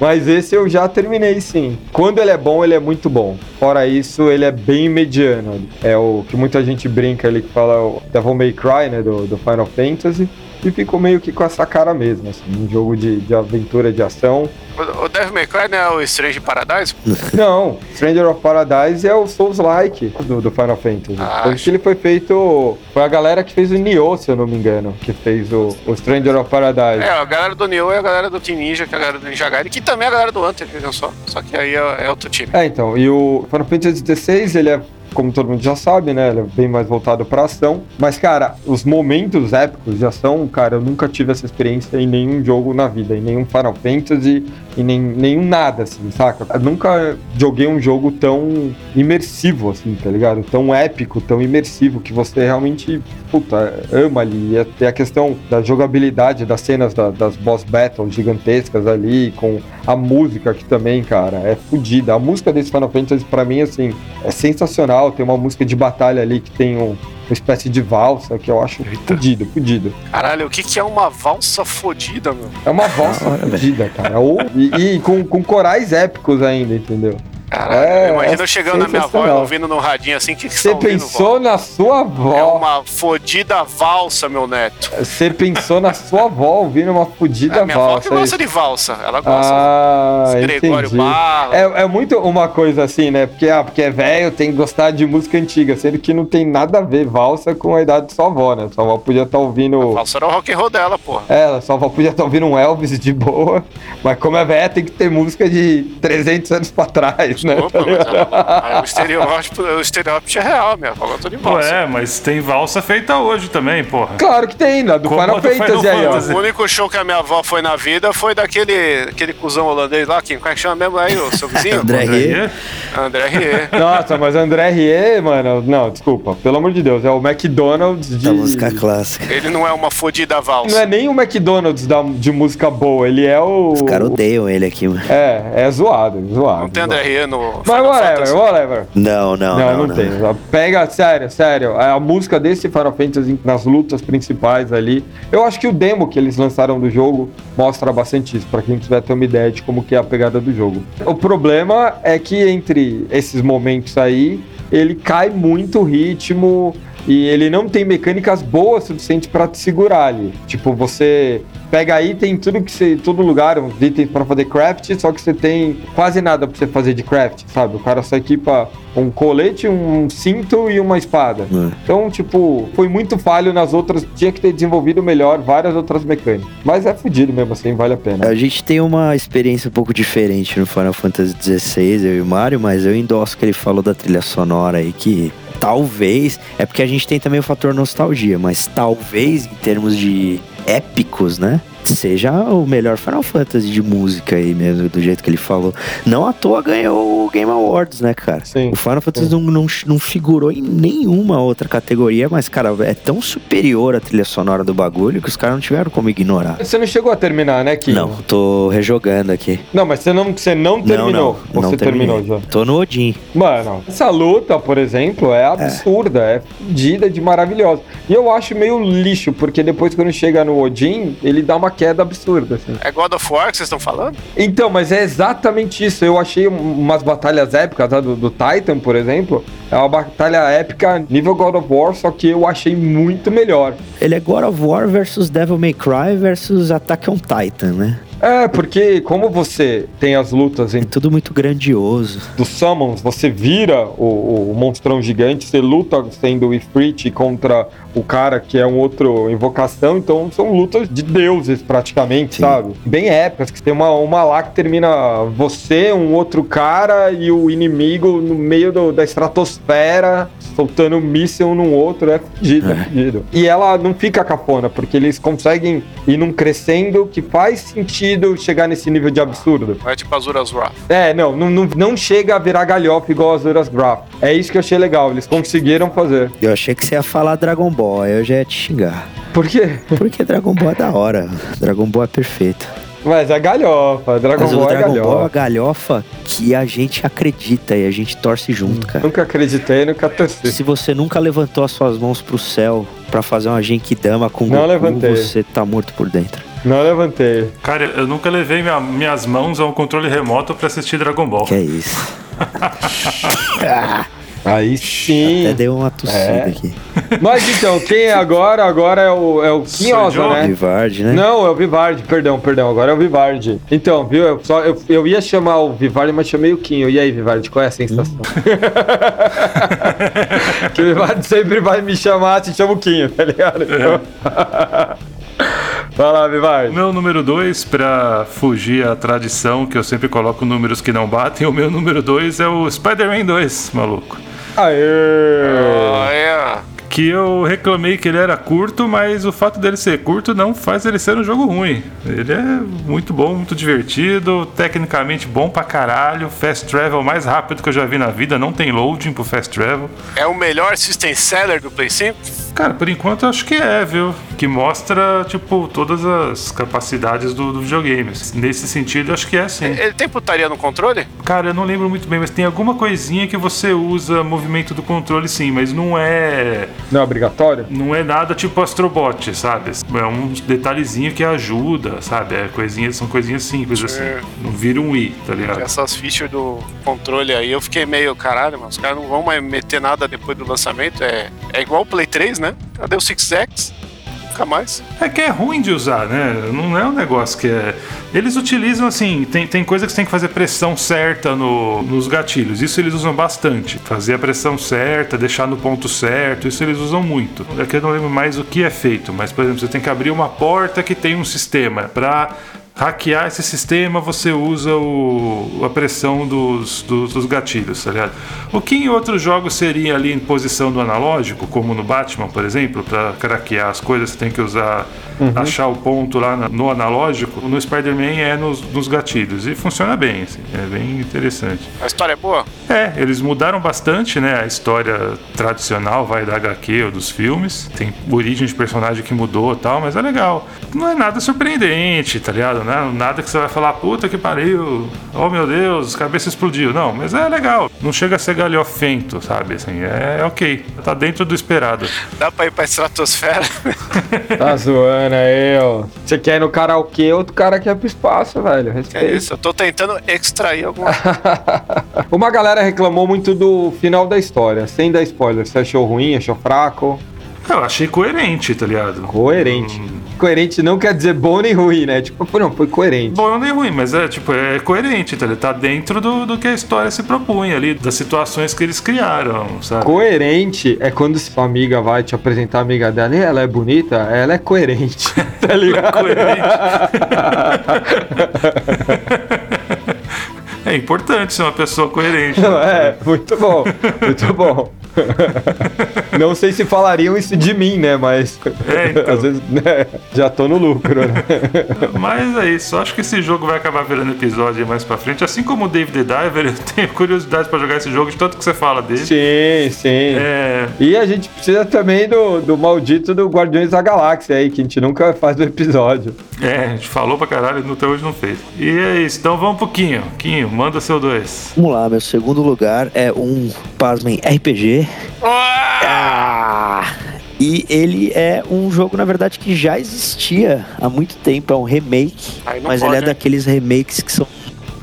Mas esse eu já terminei, sim. Quando ele é bom, ele é muito bom. Fora isso, ele é bem mediano. É o que muita gente brinca ali, que fala o Devil May Cry, né, do, do Final Fantasy. E ficou meio que com essa cara mesmo, assim. Um jogo de, de aventura, de ação.
O, o Devil May Cry não é o Strange Paradise? *laughs*
Não, Stranger of Paradise é o Souls-like do, do Final Fantasy.
Ah,
Tanto que ele foi feito. Foi a galera que fez o Nioh, se eu não me engano, que fez o, o Stranger of Paradise.
É, a galera do Nioh e a galera do Team Ninja, que é a galera do Ninja Gaiden, que também é a galera do Hunter, vejam só. Só que aí é, é outro time.
É, então, e o Final Fantasy XVI, ele é, como todo mundo já sabe, né? Ele é bem mais voltado pra ação. Mas, cara, os momentos épicos de ação, cara, eu nunca tive essa experiência em nenhum jogo na vida, em nenhum Final Fantasy, em nem, nenhum nada, assim, saca? Eu nunca joguei um jogo tão imersivo, assim, tá ligado? Tão épico, tão imersivo, que você realmente, puta, ama ali. E até a questão da jogabilidade das cenas da- das boss battles gigantescas ali, com a música que também, cara, é fodida. A música desse Final Fantasy, pra mim, assim, é sensacional. Tem uma música de batalha ali que tem um- uma espécie de valsa que eu acho fodido, fodido.
Caralho, o que, que é uma valsa fodida, meu?
É uma valsa fodida, cara. Ou, e e com, com corais épicos ainda, entendeu?
Caralho,
É,
imagina
é
eu chegando na minha avó e ouvindo no radinho assim, que,
Você
tá ouvindo,
pensou na sua
É
avó.
uma fodida valsa, meu neto.
Você pensou na sua avó ouvindo uma fodida
É, minha avó que
valsa.
gosta de valsa. Ela gosta
Ah,
de Gregório
entendi.
Barro.
É, é muito uma coisa assim, né? Porque, ah, porque é velho, tem que gostar de música antiga, sendo que não tem nada a ver valsa com a idade de sua avó, né? Sua avó podia estar ouvindo.
Valsa era o rock and roll dela, porra.
É, sua avó podia estar ouvindo um Elvis de boa, mas como é velha, tem que ter música de 300 anos pra trás, né?
Opa, mas é, é, o estereótipo, o estereótipo é real, minha avó gosta de valsa.
Ué, mas tem valsa feita hoje também, porra.
Claro que tem, né? Do
Como
Final Fantasy aí, ó.
O único show que a minha avó foi na vida foi daquele aquele cuzão holandês lá, quem, como é que chama mesmo aí, o seu vizinho? *laughs*
André Rie.
André Rie.
Nossa, mas André Rie, mano, não, desculpa, pelo amor de Deus, é o McDonald's de.
Da música clássica.
Ele não é uma fodida
Não
valsa.
é nem o McDonald's da, de música boa, ele é o.
Os caras odeiam ele aqui, mano.
É, é zoado, zoado.
Não tem. André Rie no
Mas
Final
whatever,
Fantasy.
whatever.
Não, não,
Não,
não.
não, tem. Pega, sério, sério. A música desse Final Fantasy nas lutas principais ali. Eu acho que o demo que eles lançaram do jogo mostra bastante isso, pra quem tiver ter uma ideia de como que é a pegada do jogo. O problema é que entre esses momentos aí, ele cai muito o ritmo. E ele não tem mecânicas boas o suficiente para te segurar ali. Tipo, você pega item, tudo que você, todo lugar, uns itens para fazer craft, só que você tem quase nada para você fazer de craft, sabe? O cara só equipa um colete, um cinto e uma espada.
É.
Então, tipo, foi muito falho nas outras, tinha que ter desenvolvido melhor várias outras mecânicas. Mas é fudido mesmo assim, vale a pena.
A gente tem uma experiência um pouco diferente no Final Fantasy XVI, eu e o Mario, mas eu endosso que ele falou da trilha sonora aí que talvez, é porque a gente tem também o fator nostalgia, mas talvez em termos de épicos, né? Seja o melhor Final Fantasy de música aí mesmo, do jeito que ele falou. Não à toa ganhou o Game Awards, né, cara?
Sim.
O Final Fantasy não, não, não figurou em nenhuma outra categoria, mas, cara, é tão superior a trilha sonora do bagulho que os caras não tiveram como ignorar.
Você não chegou a terminar, né, Kim?
Não, tô rejogando aqui.
Não, mas você não, você não terminou.
Não, não,
você terminou já?
Tô no Odin.
Mano, essa luta, por exemplo, é absurda, é fodida de maravilhosa. E eu acho meio lixo, porque depois quando chega no Odin, ele dá uma queda absurda, assim.
É God of War que vocês estão falando?
Então, mas é exatamente isso. Eu achei um- umas batalhas épicas, tá? do, do Titan, por exemplo. É uma batalha épica nível God of War, só que eu achei muito melhor.
Ele é God of War versus Devil May Cry versus Attack on Titan, né?
É, porque como você tem as lutas em
Tudo muito grandioso.
dos summons, você vira o, o monstrão gigante, você luta sendo o Ifrit contra o cara que é um outro invocação, então são lutas de deuses praticamente,
Sim.
sabe? Bem épicas, que tem uma, uma lá que termina você, um outro cara e o inimigo no meio do- da estratosfera, soltando um míssil num outro, é fudido, é,
É.
fudido. E ela não fica cafona, porque eles conseguem ir num crescendo que faz sentido chegar nesse nível de absurdo.
Não é tipo Azura's Wrath.
É, não, não, não, não chega a virar galhofa igual as Zuras Graph. É isso que eu achei legal, eles conseguiram fazer.
Eu achei que você ia falar Dragon Ball, aí eu já ia te xingar.
Por quê?
Porque Dragon Ball é da hora. Dragon Ball é perfeito.
Mas é galhofa, Dragon
Mas o
Ball é
Dragon Ball é
galhofa.
uma galhofa que a gente acredita e a gente torce junto, cara.
Nunca acreditei, nunca torci.
Se você nunca levantou as suas mãos pro céu pra fazer uma Genkidama com
Não
Goku,
levantei.
você tá morto por dentro.
Não levantei.
Cara, eu nunca levei minha- minhas mãos a um controle remoto pra assistir Dragon Ball.
Que é isso. *laughs* *laughs*
Aí
Até
sim.
deu uma tossida
É.
aqui. *laughs*
Mas então, quem é agora? Agora é o, é o Quinhosa, né?
Vivard, né?
Não, é o Vivardi, perdão, perdão, agora é o Vivardi. Então, viu, eu, só, eu, eu ia chamar o Vivardi, mas chamei o Quinho. E aí, Vivardi, qual é a sensação? *laughs* que o Vivardi sempre vai me chamar, se chama o Quinho, tá ligado? Então... *laughs* vai lá,
O
Vivardi.
meu número 2, pra fugir à tradição, que eu sempre coloco números que não batem, o meu número 2 é o Spider-Man 2, maluco.
Aê!
Olha.
Que eu reclamei que ele era curto, mas o fato dele ser curto não faz ele ser um jogo ruim. Ele é muito bom, muito divertido, tecnicamente bom pra caralho, fast travel mais rápido que eu já vi na vida, não tem loading pro fast travel.
É o melhor system seller do Play 5?
Cara, por enquanto eu acho que é, viu? Que mostra, tipo, todas as capacidades do, do videogame. Nesse sentido, acho que é sim.
Ele tem putaria no controle?
Cara, eu não lembro muito bem, mas tem alguma coisinha que você usa movimento do controle sim, mas não é.
Não é obrigatório?
Não é nada tipo Astrobot, sabe? É um detalhezinho que ajuda, sabe? É coisinhas, são coisinhas simples assim. Não vira um i, tá ligado?
Essas features do controle aí, eu fiquei meio, caralho, mas os caras não vão mais meter nada depois do lançamento. É, é igual o Play 3, né? Cadê o Six X? Nunca mais.
É que é ruim de usar, né? Não é um negócio que é. Eles utilizam assim, tem, tem coisa que você tem que fazer pressão certa no, nos gatilhos. Isso eles usam bastante. Fazer a pressão certa, deixar no ponto certo, isso eles usam muito. Que eu não lembro mais o que é feito, mas por exemplo, você tem que abrir uma porta que tem um sistema. Pra hackear esse sistema, você usa o, a pressão dos, dos, dos gatilhos, tá ligado? O que em outros jogos seria ali em posição do analógico, como no Batman, por exemplo, para craquear as coisas, você tem que usar, achar o ponto lá na- no analógico. No Spider-Man é nos, nos gatilhos e funciona bem, assim, é bem interessante.
A história é boa?
É, eles mudaram bastante, né? A história tradicional vai da HQ ou dos filmes. Tem origem de personagem que mudou e tal, mas é legal. Não é nada surpreendente, tá ligado? Né? Nada que você vai falar, puta que pariu, oh meu Deus, cabeça explodiu. Não, mas é legal. Não chega a ser galhofento, sabe? Assim, é, é ok. Tá dentro do esperado.
Dá pra ir pra estratosfera. *laughs*
Tá zoando aí, ó. Você quer ir no karaokê, outro cara quer pro espaço, velho.
É isso, eu tô tentando extrair alguma *laughs*
Uma galera reclamou muito do final da história, sem dar spoiler. Você achou ruim, achou fraco?
Eu achei coerente, tá ligado?
Coerente. Coerente não quer dizer bom nem ruim, né? Tipo, *laughs* não, foi coerente.
Bom, é ruim, mas é tipo, é coerente, tá? Ele tá dentro do, do que a história se propunha ali, das situações que eles criaram, sabe?
Coerente é quando sua amiga vai te apresentar a amiga dela e ela é bonita, ela é coerente, *laughs* tá ligado? *laughs*
É importante ser uma pessoa coerente.
Não, é, muito bom, muito bom. *laughs* Não sei se falariam isso de mim, né? Mas
É, então. *laughs*
às vezes né, já tô no lucro, né? *laughs*
Mas é isso, acho que esse jogo vai acabar virando episódio aí mais pra frente. Assim como o Dave the Diver, eu tenho curiosidade pra jogar esse jogo, de tanto que você fala dele.
Sim, sim.
É,
E a gente precisa também do, do maldito do Guardiões da Galáxia aí, que a gente nunca faz do episódio.
é, a gente falou pra caralho e até hoje não fez. E é isso, então vamos pro Quinho. Quinho, manda seu dois.
Vamos lá, meu segundo lugar é um, pasmem, RPG. Ah! E ele é um jogo, na verdade, que já existia há muito tempo. É um remake. Mas
pode,
ele é
hein?
daqueles remakes que são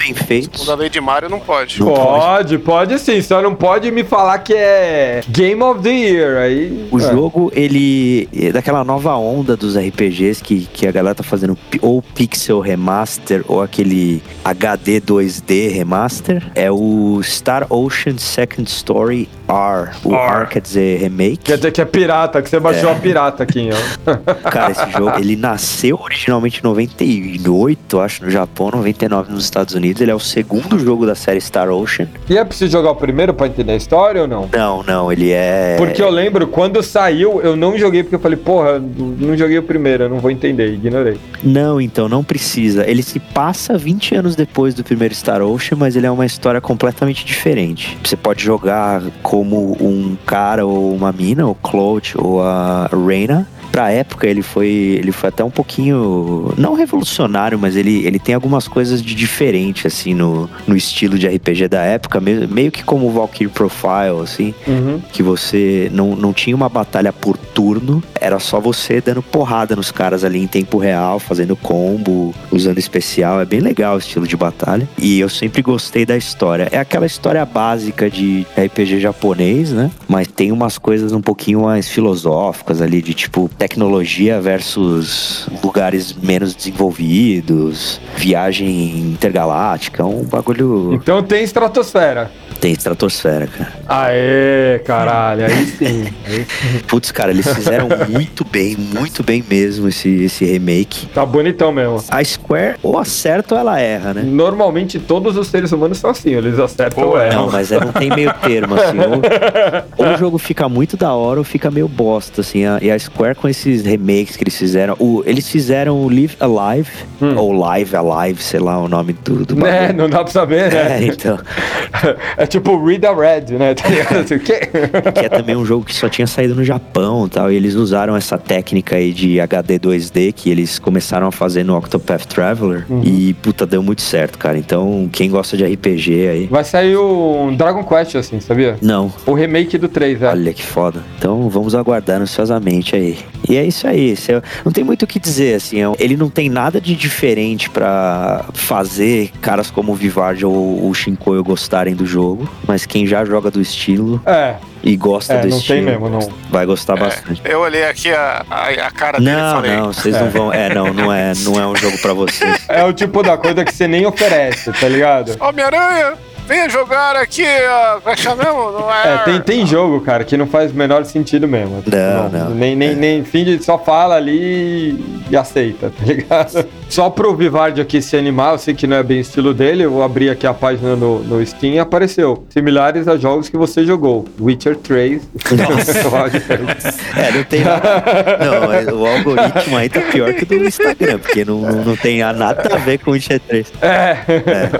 bem feitos.
Segundo a lei de Mario, não pode.
Não
Pode, pode sim, só não pode me falar que é Game of the Year. Aí.
O
é.
jogo, ele é daquela nova onda dos RPGs que, que a galera tá fazendo ou Pixel Remaster ou aquele HD 2D Remaster. É o Star Ocean Second Story R. O
R.
R, quer dizer remake.
Quer dizer que é pirata, que você baixou a pirata aqui, ó. *laughs*
Cara, esse jogo, ele nasceu originalmente em 98, acho, no Japão, 99 nos Estados Unidos. Ele é o segundo jogo da série Star Ocean.
E é preciso jogar o primeiro pra entender a história ou não?
Não, não, ele é...
Porque eu lembro, quando saiu, eu não joguei porque eu falei, porra, não joguei o primeiro, eu não vou entender, ignorei.
Não, então, não precisa. Ele se passa 20 anos depois do primeiro Star Ocean, mas ele é uma história completamente diferente. Você pode jogar como um cara ou uma mina, o Claude ou a Reina. Pra época ele foi, ele foi até um pouquinho, não revolucionário, mas ele, ele tem algumas coisas de diferente, assim, no, no estilo de RPG da época, meio, meio que como o Valkyrie Profile, assim
Uhum.
que você não, não tinha uma batalha por turno, era só você dando porrada nos caras ali em tempo real, fazendo combo, usando especial. É bem legal o estilo de batalha. E eu sempre gostei da história. É aquela história básica de RPG japonês, né? Mas tem umas coisas um pouquinho mais filosóficas ali, de tipo tecnologia versus lugares menos desenvolvidos, viagem intergaláctica, um bagulho.
Então tem estratosfera.
Tem estratosfera, cara.
Aê, caralho, aí sim. *laughs* Aí
Putz, cara, eles fizeram *laughs* muito bem, muito bem mesmo esse, esse remake.
tá bonitão mesmo.
A Square ou acerta ou ela erra, né?
Normalmente todos os seres humanos são assim, eles acertam
Pô,
ou
é.
erram.
Não, mas é, não tem meio termo, assim. Ou, *laughs* ou o jogo fica muito da hora ou fica meio bosta, assim. A- e a Square com esses remakes que eles fizeram. O, eles fizeram o Live Alive,
Hum.
ou Live Alive, sei lá o nome do, do
Né,
bagulho.
não dá pra saber,
É,
né?
então.
É tipo Read a Red, né? *laughs* Tá ligado? O quê?
que é também um jogo que só tinha saído no Japão e tal. E eles usaram essa técnica aí de HD 2D que eles começaram a fazer no Octopath Traveler.
Uhum.
E, puta, deu muito certo, cara. Então, quem gosta de RPG aí.
Vai sair um Dragon Quest, assim, sabia?
Não.
O remake do 3, é.
Olha que foda. Então vamos aguardar ansiosamente aí. E é isso aí. É- Não tem muito o que dizer, assim. é Ele não tem nada de diferente pra fazer caras como o Vivard ou o Shinkoio gostarem do jogo. Mas quem já joga do estilo
É,
e gosta
é,
do
não
estilo
tem mesmo, não.
vai gostar bastante.
Eu olhei aqui a, a, a cara dele e
Não,
falei.
não, vocês não vão. É, não, não é, não é um jogo pra vocês. *laughs*
É o tipo da coisa que você nem oferece, tá ligado?
Homem-Aranha, venha jogar aqui, a. Como é que chama mesmo? Não
É, tem, tem jogo, cara, que não faz o menor sentido mesmo. Tipo,
Não, não.
Nem, nem, nem fim de só fala ali e aceita, tá ligado? *laughs* Só pro Vivard aqui se animar, eu sei que não é bem o estilo dele, eu vou abrir aqui a página no, no Steam e apareceu. Similares a jogos que você jogou. Witcher 3. *laughs*
É, não tem nada. Não, é- o algoritmo aí tá pior que o do Instagram, porque não, não, não tem nada a ver com o G3.
é.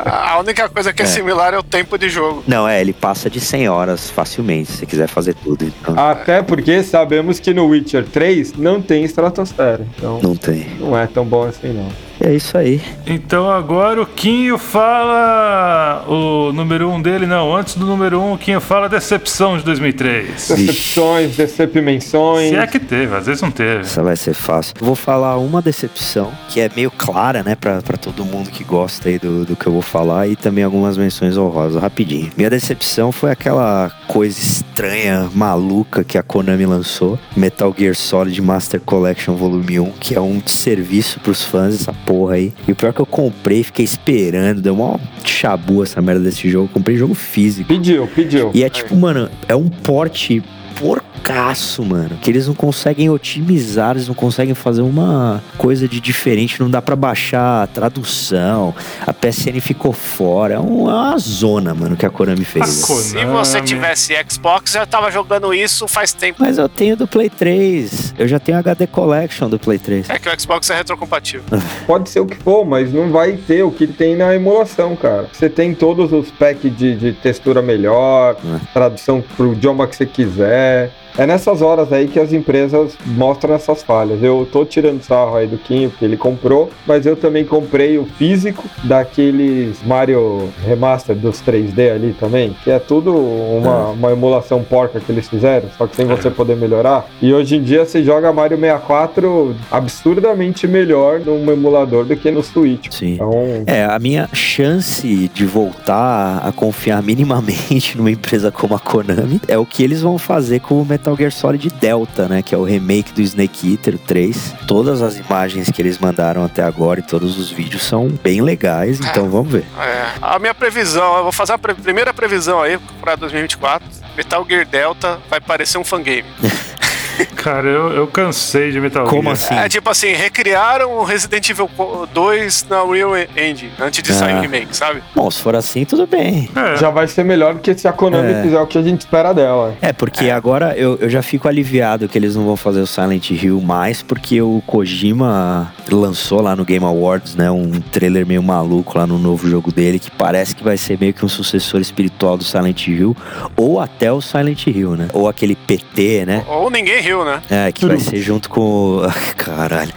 A única coisa que é, similar é o tempo de jogo.
Não, é, ele passa de 100 horas facilmente, se você quiser fazer tudo. Então,
Até porque sabemos que no Witcher 3 não tem estratosfera. Então
não tem.
não é tão bom assim, não.
É isso aí.
Então agora o Quinho fala o número 1 um dele, não. Antes do número 1, um, o Quinho fala decepção de 2003.
Decepções, decepimensões.
Se é que teve, às vezes não teve.
Essa vai ser fácil. Vou falar uma decepção, que é meio clara, né, pra, pra todo mundo que gosta aí do, do que eu vou falar, e também algumas menções honrosas, rapidinho. Minha decepção foi aquela coisa estranha, maluca que a Konami lançou, Metal Gear Solid Master Collection Volume 1, que é um serviço pros fãs, essa porra aí. E o pior é que eu comprei, fiquei esperando, deu uma chabu essa merda desse jogo. Comprei jogo físico.
Pediu, pediu.
E é tipo, mano, é um porte porcaço, mano. Que eles não conseguem otimizar, eles não conseguem fazer uma coisa de diferente, não dá para baixar a tradução. A PSN ficou fora. É uma zona, mano, que a Konami fez.
A Konami.
Se você tivesse Xbox, já tava jogando isso faz tempo.
Mas eu tenho do Play 3. Eu já tenho HD Collection do Play 3.
É que o Xbox é retrocompatível. *laughs*
Pode ser o que for, mas não vai ter o que tem na emulação, cara. Você tem todos os packs de, de textura melhor,
É.
tradução pro idioma que você quiser. É nessas horas aí que as empresas mostram essas falhas. Eu tô tirando sarro aí do Quinho, porque ele comprou, mas eu também comprei o físico daqueles Mario Remaster dos 3D ali também, que é tudo uma, uma emulação porca que eles fizeram, só que sem você poder melhorar. E hoje em dia você joga Mario 64 absurdamente melhor num emulador do que no Switch.
Sim.
Então,
É, a minha chance de voltar a confiar minimamente *laughs* numa empresa como a Konami é o que eles vão fazer com o Metal Gear Solid Delta, né? Que é o remake do Snake Eater 3. Todas as imagens que eles mandaram até agora e todos os vídeos são bem legais, então vamos ver.
É. A minha previsão, eu vou fazer a pre- primeira previsão aí pra 2024. Metal Gear Delta vai parecer um fangame. *laughs* *laughs*
Cara, eu, eu cansei de Metal
Como
Gear.
assim?
É tipo assim, recriaram o Resident Evil 2 na Real Engine, antes de sair
Ah.
o remake, sabe?
Bom, se for assim, tudo bem.
É,
já vai ser melhor do que se a Konami
É.
fizer o que a gente espera dela.
É, porque agora eu, eu já fico aliviado que eles não vão fazer o Silent Hill mais, porque o Kojima lançou lá no Game Awards, né, um trailer meio maluco lá no novo jogo dele, que parece que vai ser meio que um sucessor espiritual do Silent Hill, ou até o Silent Hill, né? Ou aquele PT, né?
Ou ninguém riu, né?
É, que vai ser junto com. o- *laughs* Caralho.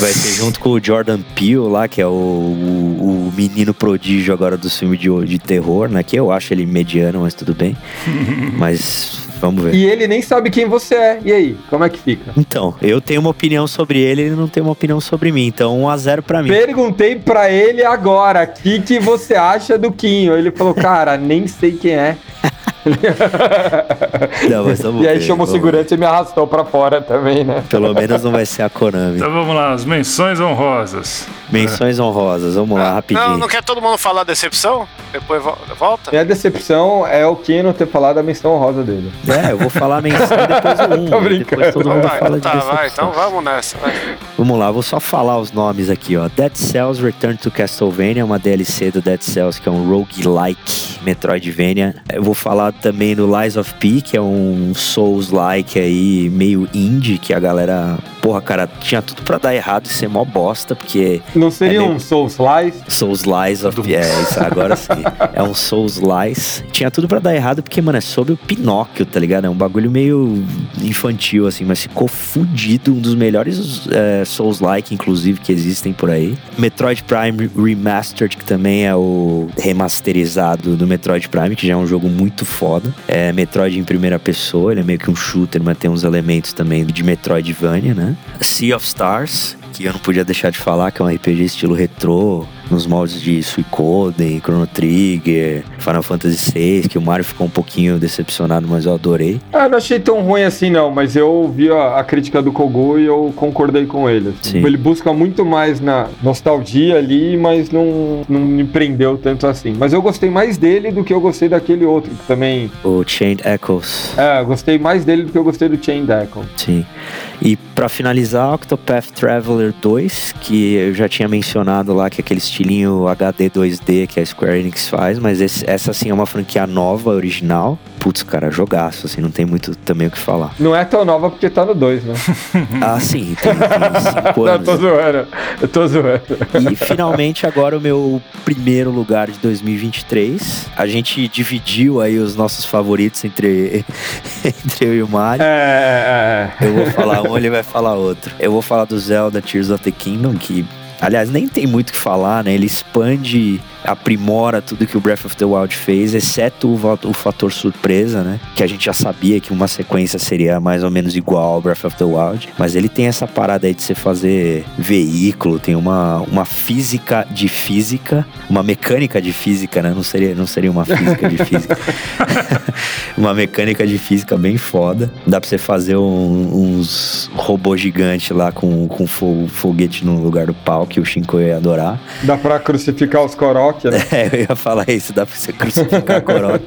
Vai ser junto com o Jordan Peele lá, que é o, o, o menino prodígio agora dos filmes de, de terror, né? Que eu acho ele mediano, mas tudo bem. *laughs* mas vamos ver.
E ele nem sabe quem você é. E aí, como é que fica?
Então, eu tenho uma opinião sobre ele, ele não tem uma opinião sobre mim. Então, 1x0 pra mim.
Perguntei pra ele agora, o que, que você acha do Quinho? Ele falou, cara, nem sei quem é. *laughs* *laughs*
Não, mas vamos
e aí
ver,
chamou o segurança e me arrastou pra fora também, né?
Pelo menos não vai ser a Konami.
Então vamos lá, as menções honrosas.
Menções honrosas, vamos lá, rapidinho.
Não, não quer todo mundo falar decepção? Depois vo- volta?
Minha decepção é o não ter falado a menção rosa dele.
É, eu vou falar menção e depois o 1. *laughs*
Tô brincando.
Depois todo
Então
mundo
vai,
fala
então
de
tá, vai,
decepção.
então vamos nessa. Vai.
Vamos lá, vou só falar os nomes aqui, ó. Dead Cells Return to Castlevania, uma DLC do Dead Cells, que é um roguelike Metroidvania. Eu vou falar também do Lies of P, que é um Souls-like aí, meio indie, que a galera... Porra, cara, tinha tudo pra dar errado e ser mó bosta, porque
Não seria
É meio-
um Soul Slice?
Souls Lies of P, é, isso, agora sim. É um Souls Lies. Tinha tudo pra dar errado, porque, mano, é sobre o Pinóquio, tá ligado? É um bagulho meio infantil, assim, mas ficou fudido. Um dos melhores é, Souls-like, inclusive, que existem por aí. Metroid Prime Remastered, que também é o remasterizado do Metroid Prime, que já é um jogo muito foda. É Metroid em primeira pessoa, ele é meio que um shooter, mas tem uns elementos também de Metroidvania, né? Sea of Stars, que eu não podia deixar de falar, que é um RPG estilo retrô, nos moldes de Suicoden, Chrono Trigger, Final Fantasy VI, que o Mario ficou um pouquinho decepcionado, mas eu adorei.
Ah, não achei tão ruim assim, não, mas eu ouvi a, a crítica do Kogu e eu concordei com ele. assim.
Sim.
Ele busca muito mais na nostalgia ali, mas não, não me prendeu tanto assim. Mas eu gostei mais dele do que eu gostei daquele outro, que também.
O Chained Echoes,
É, eu gostei mais dele do que eu gostei do Chain Deckle.
sim. E pra finalizar, Octopath Traveler 2, que eu já tinha mencionado lá, que é aquele estilinho HD 2D que a Square Enix faz, mas esse- essa sim é uma franquia nova, original. Putz, cara, jogaço, assim, não tem muito também o que falar.
Não é tão nova porque tá no 2, né? *laughs*
Ah, sim, tem, tem cinco *laughs*
não,
anos.
tô zoando. Eu tô zoando.
E finalmente agora o meu primeiro lugar de 2023. A gente dividiu aí os nossos favoritos entre, *laughs* entre eu e o Mario.
É, é, é.
Eu vou falar um, ele vai falar outro. Eu vou falar do Zelda Tears of the Kingdom, que Aliás, nem tem muito o que falar, né? Ele expande aprimora tudo que o Breath of the Wild fez, exceto o, o, fator surpresa, né? Que a gente já sabia que uma sequência seria mais ou menos igual ao Breath of the Wild. Mas ele tem essa parada aí de você fazer veículo, tem uma, uma física de física, uma mecânica de física, né? Não seria, não seria uma física de física. *laughs* *laughs* uma mecânica de física bem foda. Dá pra você fazer um, uns robôs gigantes lá com, com foguete no lugar do pau, que o Shinko ia adorar.
Dá pra crucificar os Né? *laughs*
É, eu ia falar isso, dá pra você crucificar Korok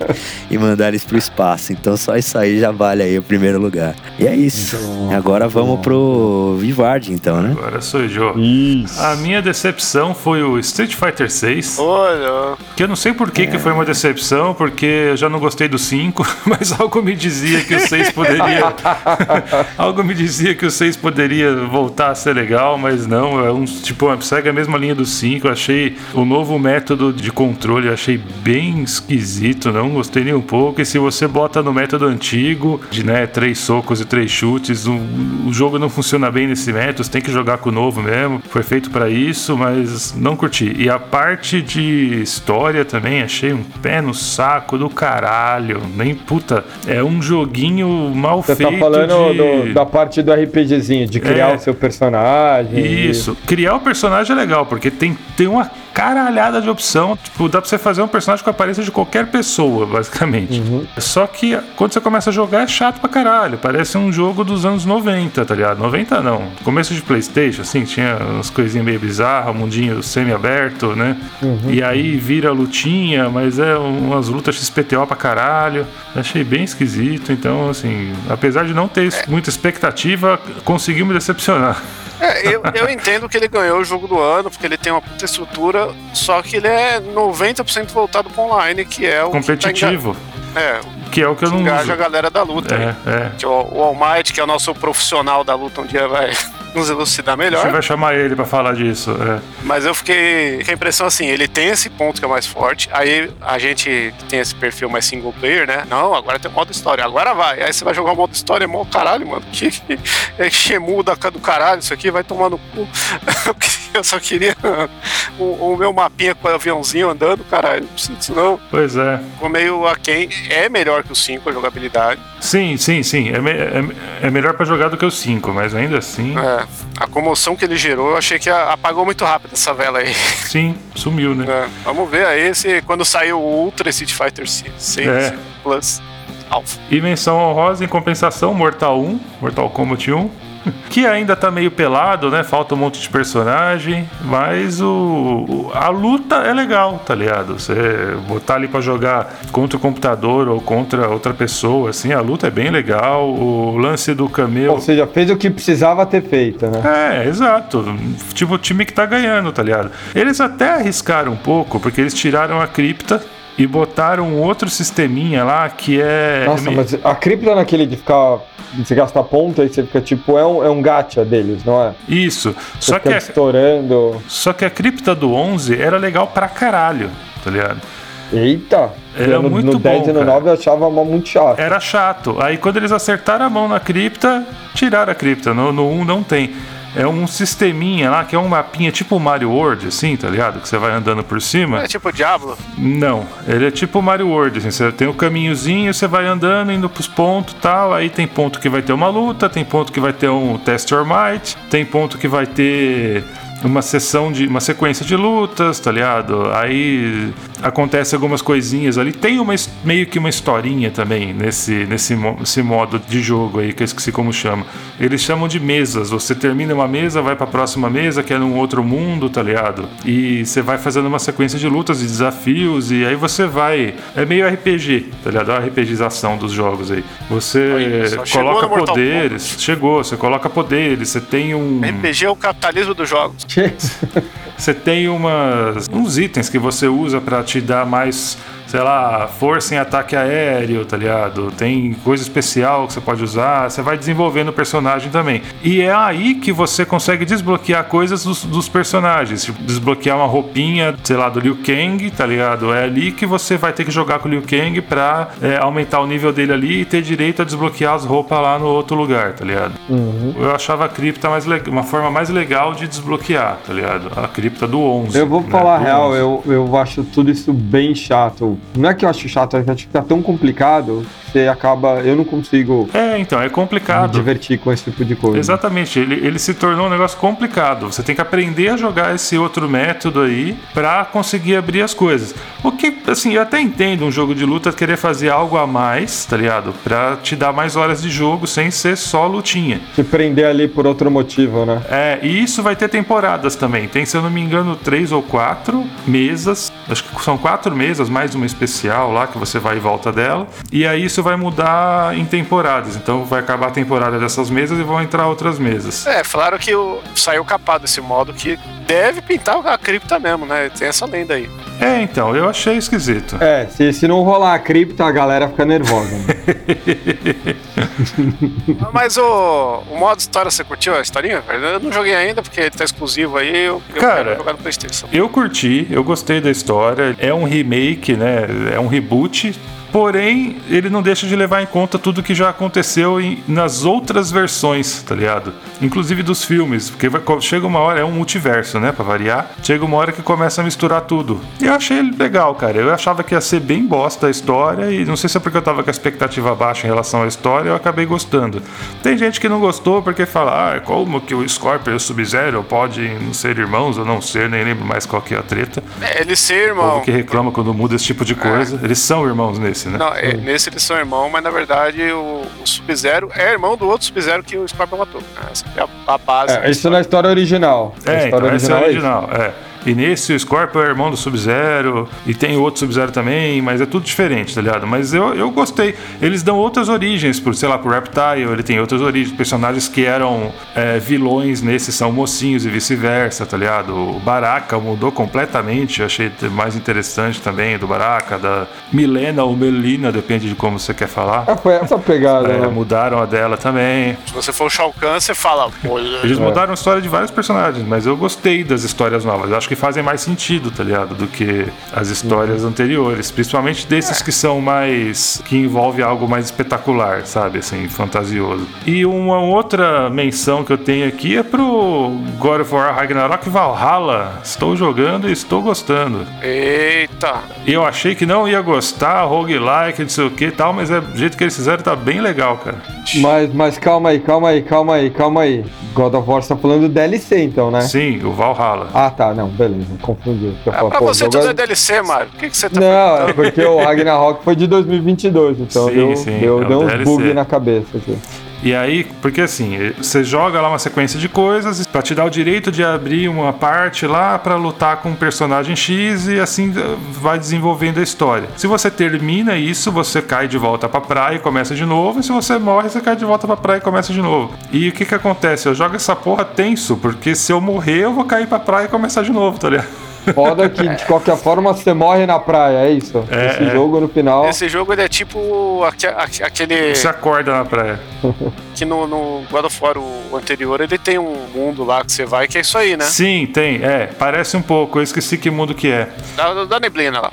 e mandar eles pro espaço. Então só isso aí já vale aí o primeiro lugar. E é isso. Então, Agora vamos bom. pro Vivard, então, né?
Agora sou eu.
Isso.
A minha decepção foi o Street Fighter 6.
Olha.
Que eu não sei por que, é. que foi uma decepção, porque eu já não gostei do 5, *laughs* mas algo me dizia que o 6 poderia. *laughs* algo me dizia que o 6 poderia voltar a ser legal, mas não. É um, tipo, segue a mesma linha do 5. Eu achei o novo método método de controle eu achei bem esquisito, não gostei nem um pouco. E se você bota no método antigo, de né, três socos e três chutes, o, o jogo não funciona bem nesse método, você tem que jogar com o novo mesmo. Foi feito para isso, mas não curti. E a parte de história também achei um pé no saco do caralho. Nem puta, é um joguinho mal
você
feito.
Você tá falando
de...
do, da parte do RPGzinho, de criar é, o seu personagem.
Isso, e... criar o personagem é legal, porque tem, tem uma caralhada de opção. Tipo, dá pra você fazer um personagem com a aparência de qualquer pessoa, basicamente. Uhum. Só que quando você começa a jogar é chato pra caralho. Parece um jogo dos anos 90, tá ligado? 90 não. Começo de Playstation, assim, tinha umas coisinhas meio bizarras, mundinho semi-aberto, né? Uhum. E aí vira lutinha, mas é umas lutas XPTO pra caralho. Achei bem esquisito. Então, assim, apesar de não ter muita expectativa, conseguiu me decepcionar.
É, eu, eu entendo que ele ganhou o jogo do ano, porque ele tem uma puta estrutura, só que ele é 90% voltado para online, que é o.
Competitivo.
Que tá é,
que é o que, eu não
engaja
uso.
a galera da luta.
É, é.
Que o, o All Might, que é o nosso profissional da luta, um dia vai *laughs* nos elucidar melhor.
Você vai chamar ele para falar disso. É.
Mas eu fiquei com a impressão assim, ele tem esse ponto que é mais forte, aí a gente tem esse perfil mais single player, né? Não, agora tem modo história, agora vai. Aí você vai jogar o modo história, é mó caralho, mano. *laughs* Que, que é Shemu da, do caralho, isso aqui vai tomar no cu. *laughs* *laughs* eu só queria o, o, meu mapinha com o aviãozinho andando, caralho. Não preciso disso não.
Pois é.
Ficou meio aquém. É melhor que o 5 a jogabilidade.
Sim, sim, sim. É, me, é, é melhor para jogar do que o 5, mas ainda assim.
É. A comoção que ele gerou, eu achei que apagou muito rápido essa vela aí.
Sim, sumiu, né?
É. Vamos ver aí se quando sair o Ultra Street Fighter 6 é. Plus. Alpha.
E menção honrosa em compensação, Mortal 1, Mortal Kombat 1 que ainda tá meio pelado, né? Falta um monte de personagem, mas o, a luta é legal, tá ligado? Você botar ali para jogar contra o computador ou contra outra pessoa, assim, a luta é bem legal. O lance do camelo.
Ou seja, fez o que precisava ter feito,
né? É, exato. Tipo o time que tá ganhando, tá ligado? Eles até arriscaram um pouco, porque eles tiraram a cripta e botaram outro sisteminha lá que é.
Nossa, mas a cripta naquele de ficar. Você gasta ponta e você fica tipo. É um, é um gacha deles, não é?
Isso.
Você
só que. A,
estourando.
Só que a cripta do 11 era legal pra caralho, tá ligado?
Eita!
Era no, muito
no 10
bom,
e no 9 eu achava muito chato.
Era chato. Aí quando eles acertaram a mão na cripta, tiraram a cripta. No, no 1 não tem. É um sisteminha lá, que é um mapinha tipo Mario World, assim, tá ligado? Que você vai andando por cima.
É tipo Diablo?
Não, ele é tipo Mario World, assim, você tem o um caminhozinho, você vai andando, indo pros pontos tal, aí tem ponto que vai ter uma luta, tem ponto que vai ter um Test or Might, tem ponto que vai ter uma sessão de uma sequência de lutas, tá ligado? Aí acontece algumas coisinhas ali. Tem uma meio que uma historinha também nesse nesse, nesse modo de jogo aí que eu esqueci como chama. Eles chamam de mesas. Você termina uma mesa, vai para a próxima mesa, que é num outro mundo, tá ligado? E você vai fazendo uma sequência de lutas e desafios e aí você vai é meio RPG, tá ligado? A RPGização dos jogos aí. Você coloca poderes, chegou, você coloca poderes, você tem um
RPG é o capitalismo dos jogos. *laughs*
Você tem umas, uns itens que você usa para te dar mais sei lá, força em ataque aéreo, tá ligado? Tem coisa especial que você pode usar, você vai desenvolvendo o personagem também. E é aí que você consegue desbloquear coisas dos, dos personagens, tipo, desbloquear uma roupinha, sei lá, do Liu Kang, tá ligado? É ali que você vai ter que jogar com o Liu Kang pra é, aumentar o nível dele ali e ter direito a desbloquear as roupas lá no outro lugar, tá ligado? Eu achava a cripta mais uma forma mais legal de desbloquear, tá ligado? A cripta do 11.
Eu vou
né?
falar
Do
real,
11.
eu, eu acho tudo isso bem chato. Não é que eu acho chato, que eu acho que tá tão complicado, você acaba. Eu não consigo
É, então, é
me
complicado.
divertir com esse tipo de coisa.
Exatamente, ele, ele se tornou um negócio complicado. Você tem que aprender a jogar esse outro método aí pra conseguir abrir as coisas. O que, assim, eu até entendo um jogo de luta querer fazer algo a mais, tá ligado? Pra te dar mais horas de jogo sem ser só lutinha.
Se prender ali por outro motivo, né?
É, e isso vai ter temporadas também. Tem, se eu não me engano, três ou quatro mesas. Acho que são quatro mesas, mais uma especial lá que você vai e volta dela. E aí isso vai mudar em temporadas. Então vai acabar a temporada dessas mesas e vão entrar outras mesas.
É, falaram que o, saiu capado esse modo que deve pintar a cripta mesmo, né? Tem essa lenda aí.
É, então, eu achei esquisito.
É, se, se não rolar a cripta, a galera fica nervosa. né? *laughs*
Mas o, o modo história, você curtiu a historinha? Eu não joguei ainda porque ele tá exclusivo aí. Eu, eu
Cara,
quero jogar no PlayStation.
Eu curti, eu gostei da história. É um remake, né? É um reboot. Porém, ele não deixa de levar em conta tudo que já aconteceu em- nas outras versões, tá ligado? Inclusive dos filmes, porque vai- chega uma hora, é um multiverso, né, pra variar. Chega uma hora que começa a misturar tudo. E eu achei legal, cara. Eu achava que ia ser bem bosta a história, e não sei se é porque eu tava com a expectativa baixa em relação à história, eu acabei gostando. Tem gente que não gostou porque fala, ah, como que o Scorpion e o Sub-Zero podem não ser irmãos ou não ser, nem lembro mais qual que é a treta.
É, eles ser
O povo
irmão.
que reclama quando muda esse tipo de coisa. Eles são irmãos nesse, né?
Não, é, nesse eles são irmão, mas na verdade o, o Sub-Zero é irmão do outro Sub-Zero que o Scorpion matou. né? Essa é a, a base.
É, isso na história original. a
É,
história
então, é o
isso.
original, é. E nesse o Scorpion é irmão do Sub-Zero, e tem outro Sub-Zero também, mas é tudo diferente, tá ligado? Mas eu, eu gostei. Eles dão outras origens, por, sei lá, pro Reptile, ele tem outras origens. Personagens que eram é, vilões nesse são mocinhos e vice-versa, tá ligado? O Baraka mudou completamente, eu achei mais interessante também do Baraka, da Milena ou Melina, depende de como você quer falar.
Ah, foi essa pegada,
É,
né?
mudaram a dela também.
Se você for o Shao Kahn, você fala. "Pô,
Eles mudaram a história de vários personagens, mas eu gostei das histórias novas. Eu acho que fazem mais sentido, tá ligado? Do que as histórias anteriores. Principalmente desses que são mais. que envolve algo mais espetacular, sabe? Assim, fantasioso. E uma outra menção que eu tenho aqui é pro God of War Ragnarok Valhalla. Estou jogando e estou gostando.
Eita.
Eu achei que não ia gostar, roguelike, não sei o que e tal, mas é, do jeito que eles fizeram tá bem legal, cara.
Mas, mas calma aí, calma aí, calma aí, calma aí. God of War você tá falando do DLC então, né?
Sim, o Valhalla.
Ah, tá, não, beleza,
É
falo,
pra você tudo é DLC, Mário. Por que, que você tá
Não, é porque o Ragnarok foi de 2022, então
Sim,
deu,
sim,
deu,
é o
deu uns bugs na cabeça aqui.
E aí, porque assim, você joga lá uma sequência de coisas pra te dar o direito de abrir uma parte lá pra lutar com um personagem X e assim vai desenvolvendo a história. Se você termina isso, você cai de volta pra praia e começa de novo. E se você morre, você cai de volta pra praia e começa de novo. E o que que acontece? Eu jogo essa porra tenso, porque se eu morrer, eu vou cair pra praia e começar de novo, tá ligado?
Foda que de qualquer forma você morre na praia, é isso?
É,
Esse
é.
jogo no final.
Esse jogo ele é tipo aque- aque- aquele
Você acorda na praia. *laughs*
que no, no God of War o anterior ele tem um mundo lá que você vai que é isso aí, né?
Sim, tem. É, parece um pouco. Eu esqueci que mundo que é.
Da, da neblina lá.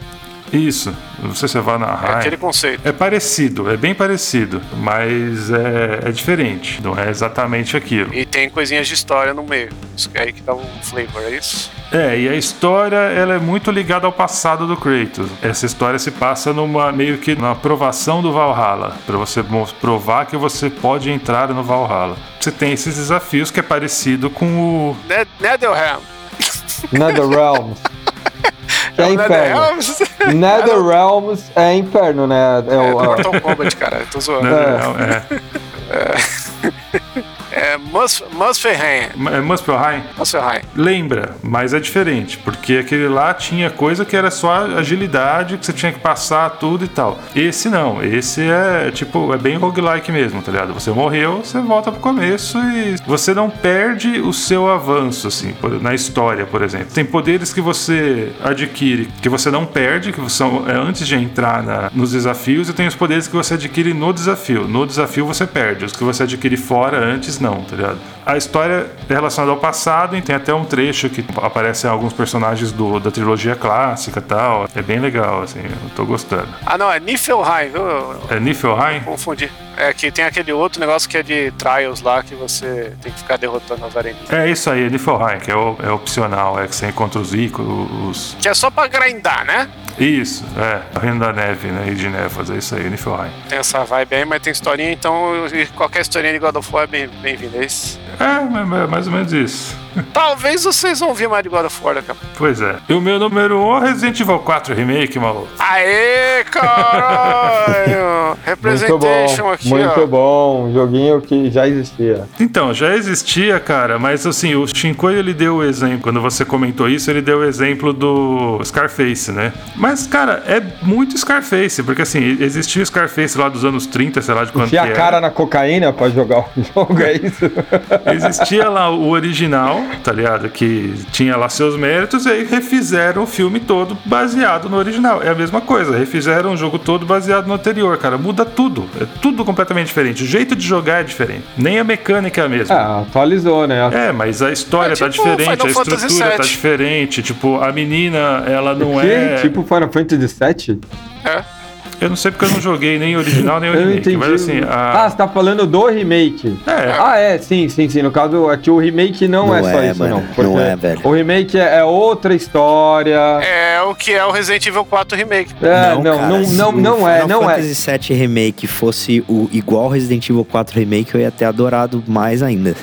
Isso. Não sei se você vai
É
narrar.
aquele conceito.
É parecido, é bem parecido, mas é, é diferente, não é exatamente aquilo.
E tem coisinhas de história no meio. Isso é aí que dá um flavor, é isso?
É, e a história ela é muito ligada ao passado do Kratos. Essa história se passa numa meio que na aprovação do Valhalla, para você provar que você pode entrar no Valhalla. Você tem esses desafios que é parecido com o
Ne- Netherrealm. *laughs*
É
o
inferno.
Netherrealm. *laughs*
Netherrealms é inferno, né? É
É
o,
Mortal Kombat, cara. Eu tô zoando.
né, é, *laughs*
É Mus Musfelheim.
É Muspelheim?
Musfelheim.
Lembra, mas é diferente, porque aquele lá tinha coisa que era só agilidade, que você tinha que passar tudo e tal. Esse não, esse é tipo, é bem roguelike mesmo, tá ligado? Você morreu, você volta pro começo e você não perde o seu avanço, assim, na história, por exemplo. Tem poderes que você adquire que você não perde, que são é, antes de entrar na- nos desafios, e tem os poderes que você adquire no desafio. No desafio você perde, os que você adquire fora antes não, tá ligado? A história é relacionada ao passado e tem até um trecho que aparecem alguns personagens do, da trilogia clássica e tal. É bem legal, assim, eu tô gostando.
Ah, não, é Niflheim, viu?
É Niflheim?
Confundi. É que tem aquele outro negócio que é de trials lá que você tem que ficar derrotando as areninhas.
É isso aí, é Niflheim, que é, o- é opcional, é que você encontra os os...
Que é só pra grindar, né?
Isso, é, o Reino da Neve, né, e de Névoas, é isso aí, Niflheim.
Tem essa vibe aí, mas tem historinha, então qualquer historinha de God of War é bem- bem-vinda. é isso?
É, ma- ma- mais ou menos isso.
Talvez vocês vão ver mais de God of War daqui a pouco.
Pois é. E o meu número 1 é Resident Evil 4 Remake, maluco.
Aê, caralho! *laughs*
Muito
Representation
bom,
aqui,
muito
ó.
bom. Um joguinho que já existia.
Então, já existia, cara, mas assim, o Shinkoi ele deu o exemplo, quando você comentou isso, ele deu o exemplo do Scarface, né? Mas, cara, é muito Scarface, porque assim, existia o Scarface lá dos anos 30, sei lá de quanto
Enfia
que
a
era.
cara na cocaína pra jogar o *laughs* jogo, é isso?
Existia lá o original, tá ligado? Que tinha lá seus méritos, e aí refizeram o filme todo baseado no original. É a mesma coisa, refizeram o jogo todo baseado no anterior, cara. Muda tudo. É tudo completamente diferente. O jeito de jogar é diferente. Nem a mecânica é a mesma.
Ah, atualizou, né?
É, mas a história
É
tá
tipo
diferente,
Final
a estrutura tá diferente. Tipo, a menina, ela não
Que?
é.
Tipo Final Fantasy VII?
É.
Eu não sei porque eu não joguei nem o original nem o
não
remake.
entendi.
Mas assim,
Ah,
a.
você tá falando do remake.
É.
Ah, é, sim, sim, sim. No caso, aqui o remake não,
Não
é só
é,
isso,
mano.
não. porque
Não é, velho.
O remake é, é outra história.
É o que é o Resident Evil 4 Remake.
É, não,
cara,
não,
se
não,
o
não é,
Final
não é.
Fantasy VII Remake fosse o igual Resident Evil 4 Remake, eu ia ter adorado mais ainda.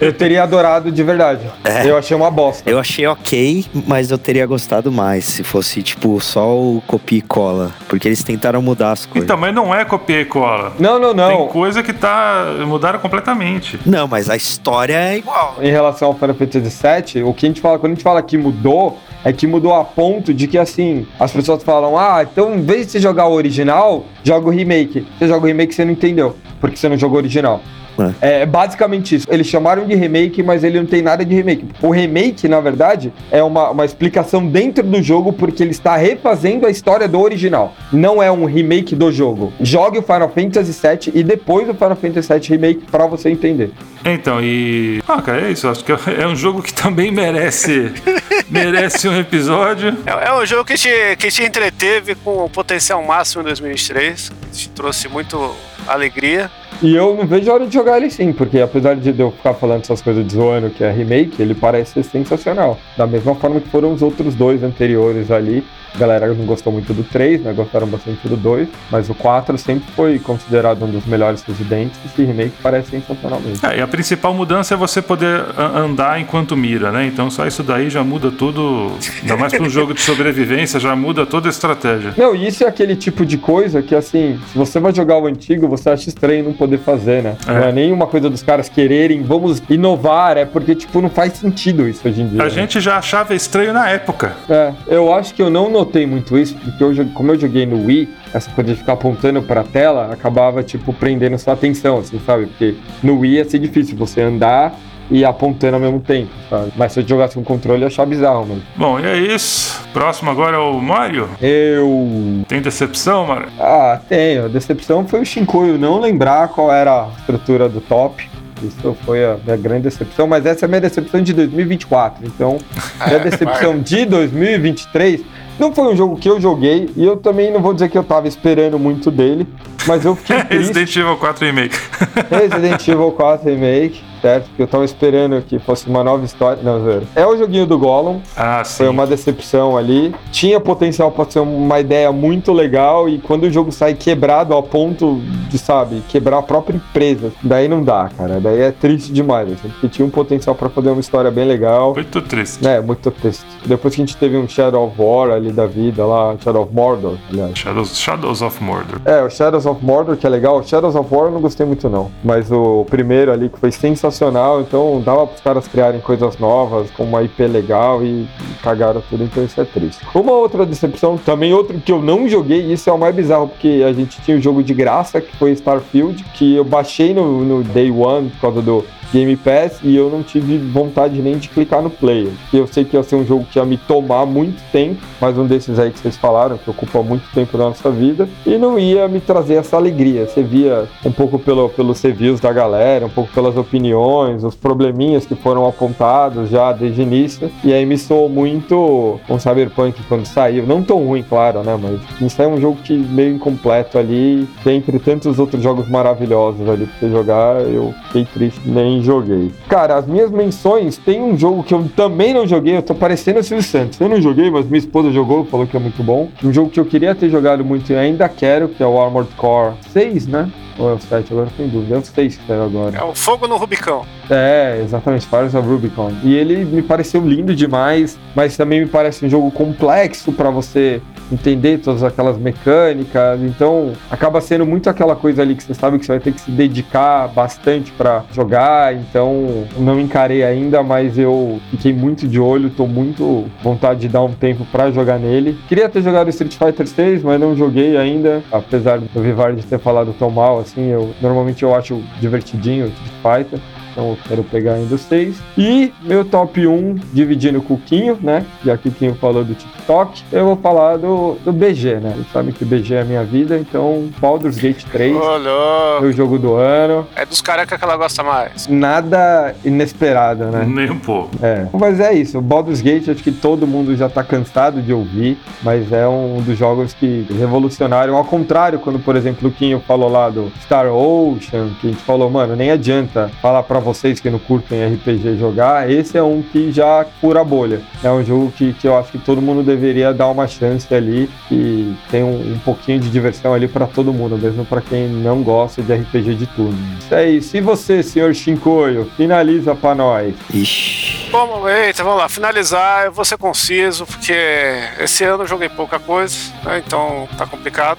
Eu teria adorado de verdade.
É.
Eu achei uma bosta.
Eu achei ok, mas eu teria gostado mais se fosse, tipo, só o copia e cola. Porque eles tentaram mudar as coisas.
Então, mas não é copia e cola.
Não, não,
Tem
não.
coisa que tá. mudaram completamente.
Não, mas a história é igual.
Em relação ao Final Fantasy VII, o que a gente fala, quando a gente fala que mudou, é que mudou a ponto de que, assim, as pessoas falam, ah, então em vez de você jogar o original, joga o remake. Você joga o remake, você não entendeu, porque você não jogou o original. É basicamente isso. Eles chamaram de remake, mas ele não tem nada de remake. O remake, na verdade, é uma, uma explicação dentro do jogo, porque ele está refazendo a história do original. Não é um remake do jogo. Jogue o Final Fantasy VII e depois o Final Fantasy VII Remake pra você entender.
Então, e. Ah, cara, é isso. Acho que é um jogo que também merece. *laughs* merece um episódio.
É, é um jogo que te, que te entreteve com o potencial máximo em 2023. que Te trouxe muito alegria.
E eu não vejo a hora de jogar ele sim, porque apesar de eu ficar falando essas coisas de zoando que é remake, ele parece ser sensacional. Da mesma forma que foram os outros dois anteriores ali. A galera não gostou muito do 3, né? Gostaram bastante do 2. Mas o 4 sempre foi considerado um dos melhores residentes. Esse remake parece sensacional mesmo.
É, e a principal mudança é você poder andar enquanto mira, né? Então só isso daí já muda tudo. Ainda mais para um jogo de sobrevivência, já muda toda a estratégia.
Não, e isso é aquele tipo de coisa que, assim, se você vai jogar o antigo, você acha estranho não poder fazer, né?
É.
Não é nenhuma coisa dos caras quererem, vamos inovar, é porque, tipo, não faz sentido isso hoje em dia.
A
né?
gente já achava estranho na época.
É, eu acho que eu não notei muito isso, porque eu, como eu joguei no Wii, essa coisa de ficar apontando pra tela acabava, tipo, prendendo sua atenção, assim, sabe? Porque no Wii ia ser difícil você andar e apontando ao mesmo tempo, sabe? Mas se eu jogasse com controle, eu achar bizarro, mano.
Bom, e é isso. Próximo agora é o Mario.
Eu.
Tem decepção, Mario?
Ah, tenho. A decepção foi o Shinkoio não lembrar qual era a estrutura do top. Isso foi a minha grande decepção, mas essa é a minha decepção de 2024. Então, *laughs* minha
É,
decepção de 2023 não foi um jogo que eu joguei e eu também não vou dizer que eu tava esperando muito dele, mas eu fiquei *laughs* triste.
Resident Evil 4 Remake.
Resident Evil 4 Remake, certo? Porque eu tava esperando que fosse uma nova história. Não, zero. É o joguinho do Gollum,
Ah, sim.
foi uma decepção ali. Tinha potencial pra ser uma ideia muito legal e quando o jogo sai quebrado ao ponto de, sabe, quebrar a própria empresa, daí não dá, cara. Daí é triste demais, assim, porque tinha um potencial pra fazer uma história bem legal.
Muito triste.
É, muito triste. Depois que a gente teve um Shadow of War ali da vida lá, Shadow of Mordor, aliás.
Shadows, Shadows of Mordor.
É, o Shadows of Mordor, que é legal. O Shadows of War eu não gostei muito, não. Mas o primeiro ali, que foi sensacional. Sensacional, então dava para os caras criarem coisas novas, com uma IP legal e, cagaram tudo, então isso é triste. Uma outra decepção, também outro que eu não joguei, e isso é o mais bizarro, porque a gente tinha o um jogo de graça, que foi Starfield, que eu baixei no, no Day One por causa do Game Pass e eu não tive vontade nem de clicar no player. Eu sei que ia ser um jogo que ia me tomar muito tempo, mais um desses aí que vocês falaram, que ocupa muito tempo da nossa vida, e não ia me trazer essa alegria. Você via um pouco pelo, pelos reviews da galera, um pouco pelas opiniões, os probleminhas que foram apontados já desde o início, e aí me soou muito um Cyberpunk quando saiu. Não tão ruim, claro, né? Mas me saiu um jogo que meio incompleto ali, entre tantos outros jogos maravilhosos ali pra você jogar, eu fiquei triste, nem joguei. Cara, as minhas menções, tem um jogo que eu também não joguei, eu tô parecendo o Silvio Santos. Eu não joguei, mas minha esposa jogou, falou que é muito bom. Um jogo que eu queria ter jogado muito e ainda quero, que é o Armored Core 6, né? Ou é o 7? Agora tem dúvida. É o 6 que saiu agora.
É o fogo no Rubicão.
É, exatamente, Fires of Rubicon. E ele me pareceu lindo demais, mas também me parece um jogo complexo para você entender todas aquelas mecânicas. Então, acaba sendo muito aquela coisa ali que você sabe que você vai ter que se dedicar bastante para jogar. Então, não encarei ainda, mas eu fiquei muito de olho, tô muito vontade de dar um tempo para jogar nele. Queria ter jogado Street Fighter 6, mas não joguei ainda, apesar do Vivard ter falado tão mal assim, eu normalmente eu acho divertidinho Street Fighter. Então eu quero pegar ainda os seis. E meu top 1, dividindo com o Quinho, né? Já que o Quinho falou do TikTok, eu vou falar do, do BG, né? Vocês sabem que o BG é a minha vida, então Baldur's Gate 3.
Olha.
Meu jogo do ano.
É dos carecas que ela gosta mais.
Nada inesperado, né?
Nem um pouco.
É. Mas é isso. O Baldur's Gate, acho que todo mundo já tá cansado de ouvir, mas é um dos jogos que revolucionaram. Ao contrário, quando, por exemplo, o Quinho falou lá do Star Ocean, que a gente falou, mano, nem adianta falar pra vocês que não curtem RPG jogar, esse é um que já cura a bolha. É um jogo que, que eu acho que todo mundo deveria dar uma chance ali e tem um, um pouquinho de diversão ali para todo mundo, mesmo para quem não gosta de RPG de turno. Isso aí. Se você, senhor Shinkoio, finaliza para nós.
Ixi.
Bom, eita, vamos lá, finalizar, eu vou ser conciso, porque esse ano eu joguei pouca coisa, né? Então tá complicado.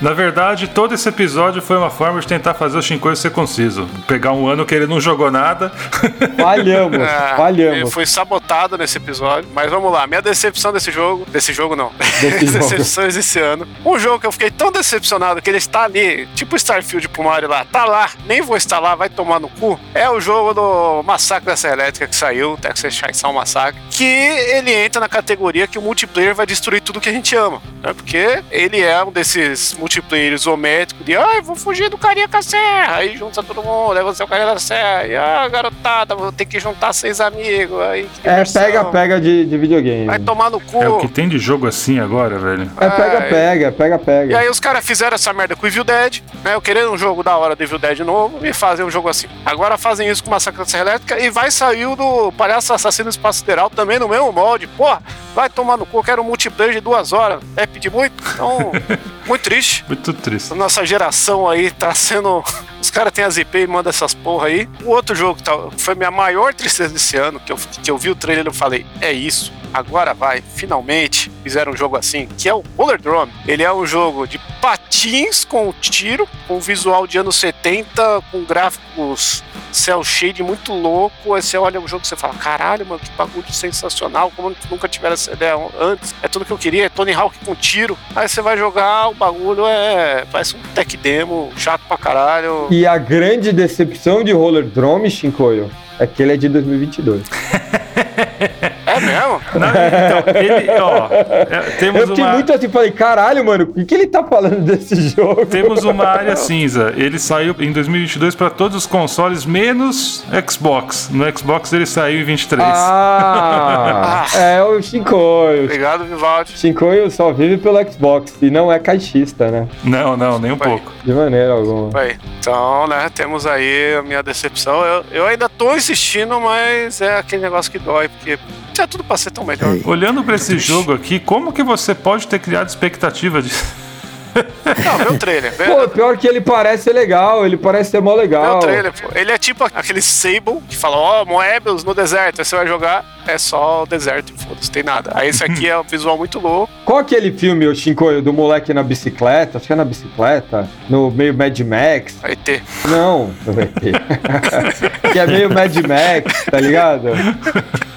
Na verdade, todo esse episódio foi uma forma de tentar fazer o Shinkoio ser conciso. Pegar um ano que ele não jogou nada. *laughs*
Falhamos,
É,
falhamos.
fui sabotado nesse episódio. Mas vamos lá, minha decepção desse jogo. Desse jogo não.
Desse. *laughs*
Decepções desse ano. Um jogo que eu fiquei tão decepcionado que ele está ali, tipo Starfield pro Mario lá, tá lá, nem vou instalar, vai tomar no cu. É o jogo do Massacre da Serra Elétrica que saiu, Texas Chainsaw Massacre. Que ele entra na categoria que o multiplayer vai destruir tudo que a gente ama. Né? Porque ele é um desses multiplayer isométricos de, ah, eu vou fugir do carinha com a serra. Aí junta todo mundo, aí você é o carinha da serra. E, ah, garotada, vou ter que juntar seis amigos. Aí,
É
diversão.
pega, pega de, de videogame.
Vai tomar no cu.
É o que tem de jogo assim agora, velho.
É pega,
Ai.
pega, pega,
E aí os caras fizeram essa merda com o Evil Dead, né? Eu querendo um jogo da hora do Evil Dead novo e fazer um jogo assim. Agora fazem isso com Massacre da Serra Elétrica e vai sair o do Palhaço Assassino Espaço Sideral também no mesmo molde. Porra, vai tomar no cu, eu quero um multiplayer de duas horas. É pedir muito? Então, *laughs* muito triste.
Muito triste.
A nossa geração aí tá sendo. *laughs* Os caras têm as IP e mandam essas porra aí. O outro jogo que tá... foi minha maior tristeza desse ano, que eu, que eu vi o trailer e falei, é isso. Agora vai, finalmente fizeram um jogo assim, que é o Roller Drone. Ele é um jogo de patins com tiro, com visual de anos 70, com gráficos cel shade muito louco. Aí você olha o jogo e você fala: caralho, mano, que bagulho sensacional, como nunca tiveram essa ideia antes. É tudo que eu queria, é Tony Hawk com tiro. Aí você vai jogar, o bagulho é. parece um tech demo, chato pra caralho.
E a grande decepção de Roller Drome, Shinkoio, é que ele é de 2022. *laughs*
Mesmo?
Não, então, ele, ó, é,
Eu
temos
fiquei
uma,
muito assim, falei, caralho, mano, o que, que ele tá falando *laughs* desse jogo?
temos uma área cinza. Ele saiu em 2022 para todos os consoles, menos Xbox. No Xbox ele saiu em 23.
Ah, *laughs* é o Shinkoio.
Obrigado, Vivaldi.
Shinkoio só vive pelo Xbox e não é caixista, né?
Não, não, nem um pouco.
De maneira alguma.
Aí, então, né, temos aí a minha decepção. Eu, eu ainda tô insistindo, mas é aquele negócio que dói, porque tinha tudo pra ser tão melhor.
Ei.
Olhando para esse jogo aqui, como que você pode ter criado expectativa de *laughs*
Não, vê o trailer. Vê,
Pô, pior que ele parece ser legal, ele parece ser mó
vê
legal.
o trailer, pô. Ele é tipo aquele Sable que fala, ó, Moebius no deserto. Aí você vai jogar, é só o deserto, foda-se, tem nada. Aí esse aqui é um visual muito louco.
Qual aquele filme, o Shinkoio, do moleque na bicicleta? Acho que é na bicicleta, no meio Mad Max.
Vai ter.
Não, *laughs* que é meio Mad Max, tá ligado? *laughs*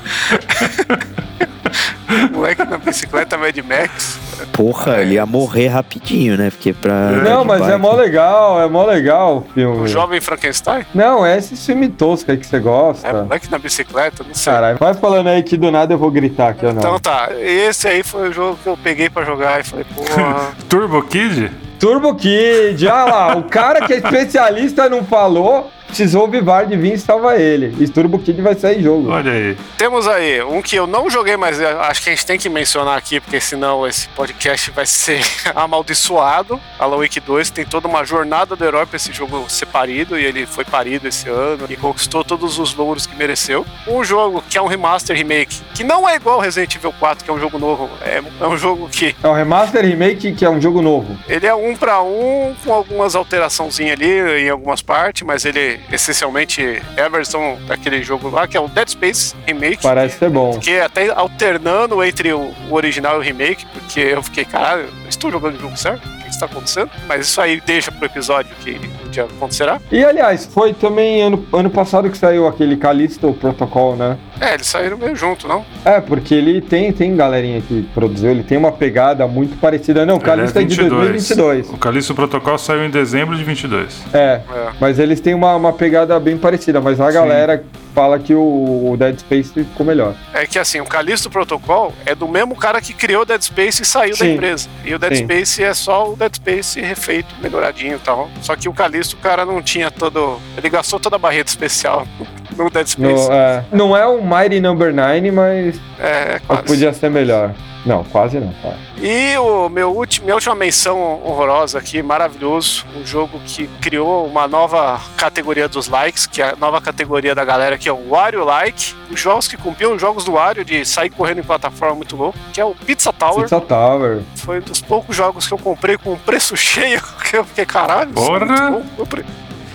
*laughs*
Moleque na bicicleta Mad Max.
Porra, ele ia morrer rapidinho, né? Porque pra.
Não,
de
mas é
bike-
mó legal, é mó legal o filme.
O jovem Frankenstein.
Não, é esse filme tosco aí que você
É,
gosta.
moleque na bicicleta, não sei.
Caralho, vai falando aí que do nada eu vou gritar aqui ou não.
Então tá, esse aí foi o jogo que eu peguei pra jogar e falei, porra. *laughs*
Turbo Kid?
Turbo Kid, olha lá, o cara que é especialista não falou, precisou o Vivard vir e salvar ele. E Turbo Kid vai sair jogo.
Olha aí.
Temos aí um que eu não joguei, mas acho que a gente tem que mencionar aqui, porque senão esse podcast vai ser *laughs* amaldiçoado. Alan Wake 2 tem toda uma jornada do herói pra esse jogo ser parido, e ele foi parido esse ano e conquistou todos os louros que mereceu. Um jogo que é um remaster remake, que não é igual ao Resident Evil 4, que é um jogo novo. É, é um jogo que
É o Remaster Remake, que é um jogo novo.
ele é um pra um, com algumas alteraçãozinhas ali em algumas partes, mas ele essencialmente é a versão daquele jogo lá, que é o Dead Space Remake.
Parece ser bom.
Fiquei até alternando entre o, original e o remake, porque eu fiquei, caralho, estou jogando o jogo certo? O que está acontecendo? Mas isso aí deixa pro episódio que dia acontecerá.
E aliás, foi também ano, ano passado que saiu aquele Callisto Protocol, né?
É, eles saíram meio junto, não?
É, porque ele tem, tem galerinha que produziu, ele tem uma pegada muito parecida. Não, o Callisto é, de 2022.
O Calixto Protocol saiu em dezembro de 22.
É,
É.
mas eles têm uma, uma pegada bem parecida, mas a
Sim.
galera fala que o, o Dead Space ficou melhor.
É que assim, o Callisto Protocol é do mesmo cara que criou o Dead Space e saiu da
Sim.
empresa. E o Dead
Sim.
Space é só o Dead Space refeito, melhoradinho e tal. Só que o Callisto, o cara não tinha todo. Ele gastou toda a barreta especial *laughs* no Dead Space.
No, é, não é um Mighty Number 9, mas
É, é
podia ser melhor. Não, quase não. Tá.
E o meu último, minha última menção honrosa aqui, maravilhoso, um jogo que criou uma nova categoria dos likes, que é a nova categoria da galera, que é o Wario Like. Os jogos que cumpriam os jogos do Wario de sair correndo em plataforma muito louco, que é o Pizza Tower.
Pizza Tower.
Foi um dos poucos jogos que eu comprei com um preço *laughs* cheio, que eu fiquei, caralho, isso é
Porra!
muito bom. Eu pre-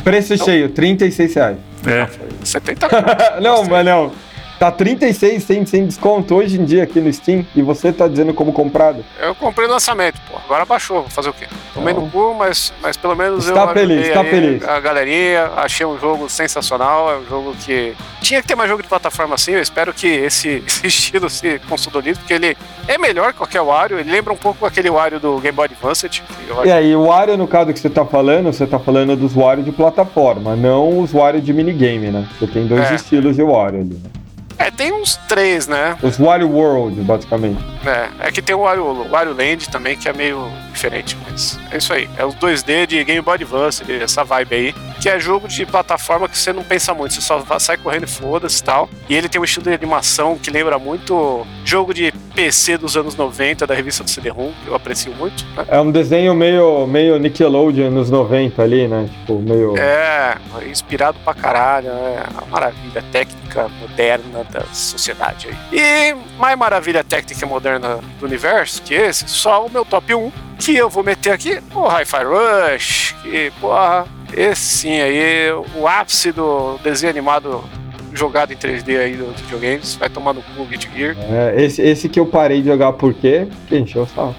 Preço cheio, 36 reais.
É.
70 conto. *laughs*
não, mas não. Tá 36 sem, sem desconto hoje em dia aqui no Steam e você tá dizendo como comprado.
Eu comprei no lançamento, pô. Agora baixou, vou fazer o quê? Tomei no cu, mas, mas pelo menos
Está
eu
feliz, está feliz.
A galerinha, achei um jogo sensacional, é um jogo que tinha que ter mais jogo de plataforma assim. Eu espero que esse, *laughs* esse estilo se consolide, porque ele é melhor que qualquer Wario. Ele lembra um pouco aquele Wario do Game Boy Advance. acho-
E aí, o Wario, no caso que você tá falando, você tá falando dos Wario de plataforma, não os Wario de minigame, né? Você tem dois
É.
estilos de Wario ali. né?
É, tem uns três, né?
Os Wario World, basicamente.
É, é que tem o Wario, o Wario Land também, que é meio diferente, mas é isso aí. É os 2D de Game Boy Advance, essa vibe aí. Que é jogo de plataforma que você não pensa muito, você só sai correndo e foda-se e tal. E ele tem um estilo de animação que lembra muito jogo de PC dos anos 90, da revista do CD-ROM, que eu aprecio muito, né?
É um desenho meio, meio Nickelodeon nos 90 ali, né? Tipo, meio.
É, inspirado pra caralho, é uma maravilha técnica moderna da sociedade aí. E mais maravilha técnica moderna do universo que esse, só o meu top 1, que eu vou meter aqui, o Hi-Fi Rush, que, porra, esse sim aí, o ápice do desenho animado jogado em 3D aí dos videogames, vai tomar no cu Guilty Gear.
É, esse, esse que eu parei de jogar por quê? Porque encheu o saco.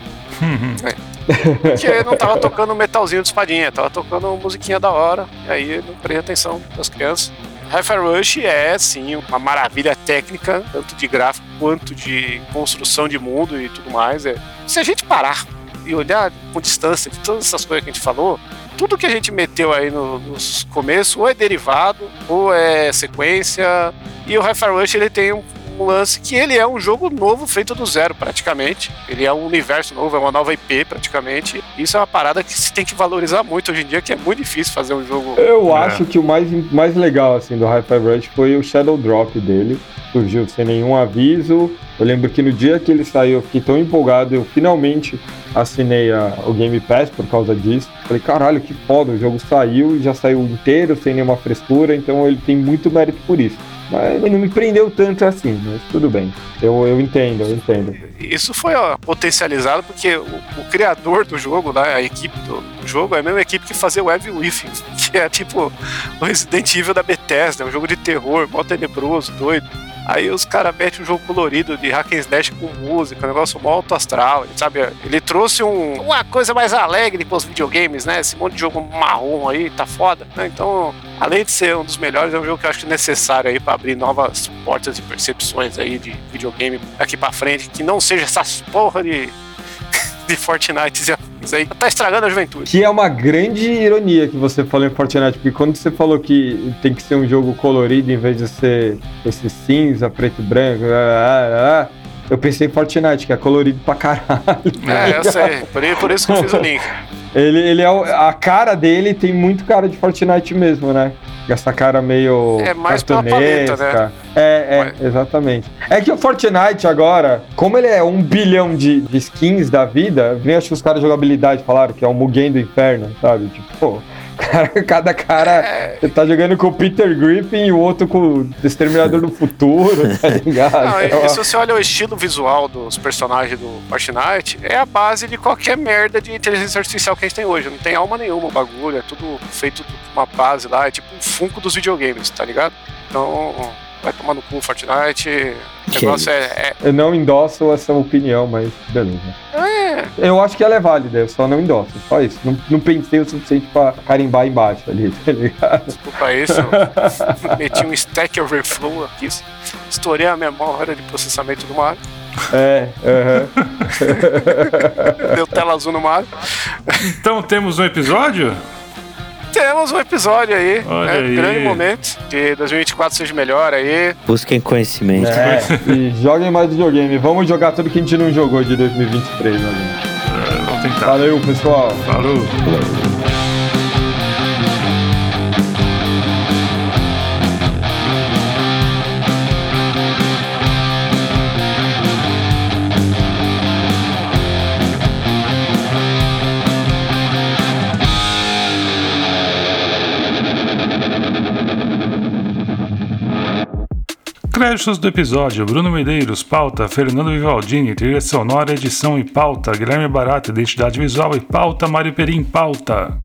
Porque não tava tocando metalzinho de espadinha, tava tocando musiquinha da hora, e aí não prestei atenção das crianças. Hi-Fi Rush é, sim, uma maravilha técnica, tanto de gráfico quanto de construção de mundo e tudo mais. É. Se a gente parar e olhar com distância de todas essas coisas que a gente falou, tudo que a gente meteu aí no, nos começos ou é derivado, ou é sequência, e o Hi-Fi Rush ele tem um, um lance que ele é um jogo novo feito do zero, praticamente. Ele é um universo novo, é uma nova IP, praticamente. Isso é uma parada que se tem que valorizar muito hoje em dia, que é muito difícil fazer um jogo.
Eu
É.
acho que o mais, mais legal assim do Hi-Fi Rush foi o Shadow Drop dele. Surgiu sem nenhum aviso. Eu lembro que no dia que ele saiu, eu fiquei tão empolgado, eu finalmente assinei a- o Game Pass por causa disso. Falei, caralho, que foda, o jogo saiu e já saiu inteiro, sem nenhuma frescura, então ele tem muito mérito por isso. Mas não me prendeu tanto assim, mas tudo bem. Eu, eu entendo, eu entendo.
Isso foi ó, potencializado porque o, o criador do jogo, né, a equipe do jogo, é a mesma equipe que fazia o Evil Within, *laughs* que é tipo o Resident Evil da Bethesda, um jogo de terror, mó tenebroso, doido. Aí os caras metem um jogo colorido de hack and slash com música, um negócio mó alto astral, sabe? Ele trouxe um, uma coisa mais alegre pros videogames, né? Esse monte de jogo marrom aí, tá foda, né? Então, além de ser um dos melhores, é um jogo que eu acho necessário aí para abrir novas portas de percepções aí de videogame daqui para frente, que não seja essas porra de, *laughs* de Fortnite isso aí tá estragando a juventude.
Que é uma grande ironia que você falou em Fortnite, porque quando você falou que tem que ser um jogo colorido em vez de ser esse cinza, preto e branco, ah, ah, ah, eu pensei em Fortnite, que é colorido pra caralho.
É, eu sei. Por, por isso que eu fiz o link.
Ele, ele é o, a cara dele tem muito cara de Fortnite mesmo, né? Essa cara meio
é mais. Paleta, né?
É, é, exatamente. É que o Fortnite agora, como ele é um bilhão de, de skins da vida, vem acho que os caras de jogabilidade falaram que é o Mugen do Inferno, sabe? Tipo, pô, Cada cara é... tá jogando com o Peter Griffin e o outro com o Exterminador do Futuro, tá *laughs* ligado? Não,
e, e se você olha o estilo visual dos personagens do Fortnite, é a base de qualquer merda de inteligência artificial que a gente tem hoje. Não tem alma nenhuma o bagulho, é tudo feito uma base lá, é tipo um funko dos videogames, tá ligado? Então, vai tomar no cu Fortnite. O negócio é, é,
Eu não endosso essa opinião, mas beleza. É. Eu acho que ela é válida, eu só não endosso. Só isso. Não, não pensei o suficiente pra carimbar embaixo ali, *laughs* tá ligado?
Desculpa isso. *laughs* Meti um stack overflow aqui. Estourei a memória de processamento do Mario.
É, uh *laughs*
-huh. Deu tela azul no Mario.
Então temos um episódio?
Temos um episódio aí. Olha né? aí. Grande momento. Que 2024 seja melhor aí.
Busquem conhecimento.
É, e joguem mais videogame. Vamos jogar tudo que a gente não jogou de 2023, né?
É, vamos tentar.
Valeu, pessoal.
Falou. Falou. Créditos do episódio: Bruno Medeiros, pauta, Fernando Vivaldini, trilha sonora, edição e pauta, Guilherme Barata, identidade visual e pauta, Mário Perim, pauta.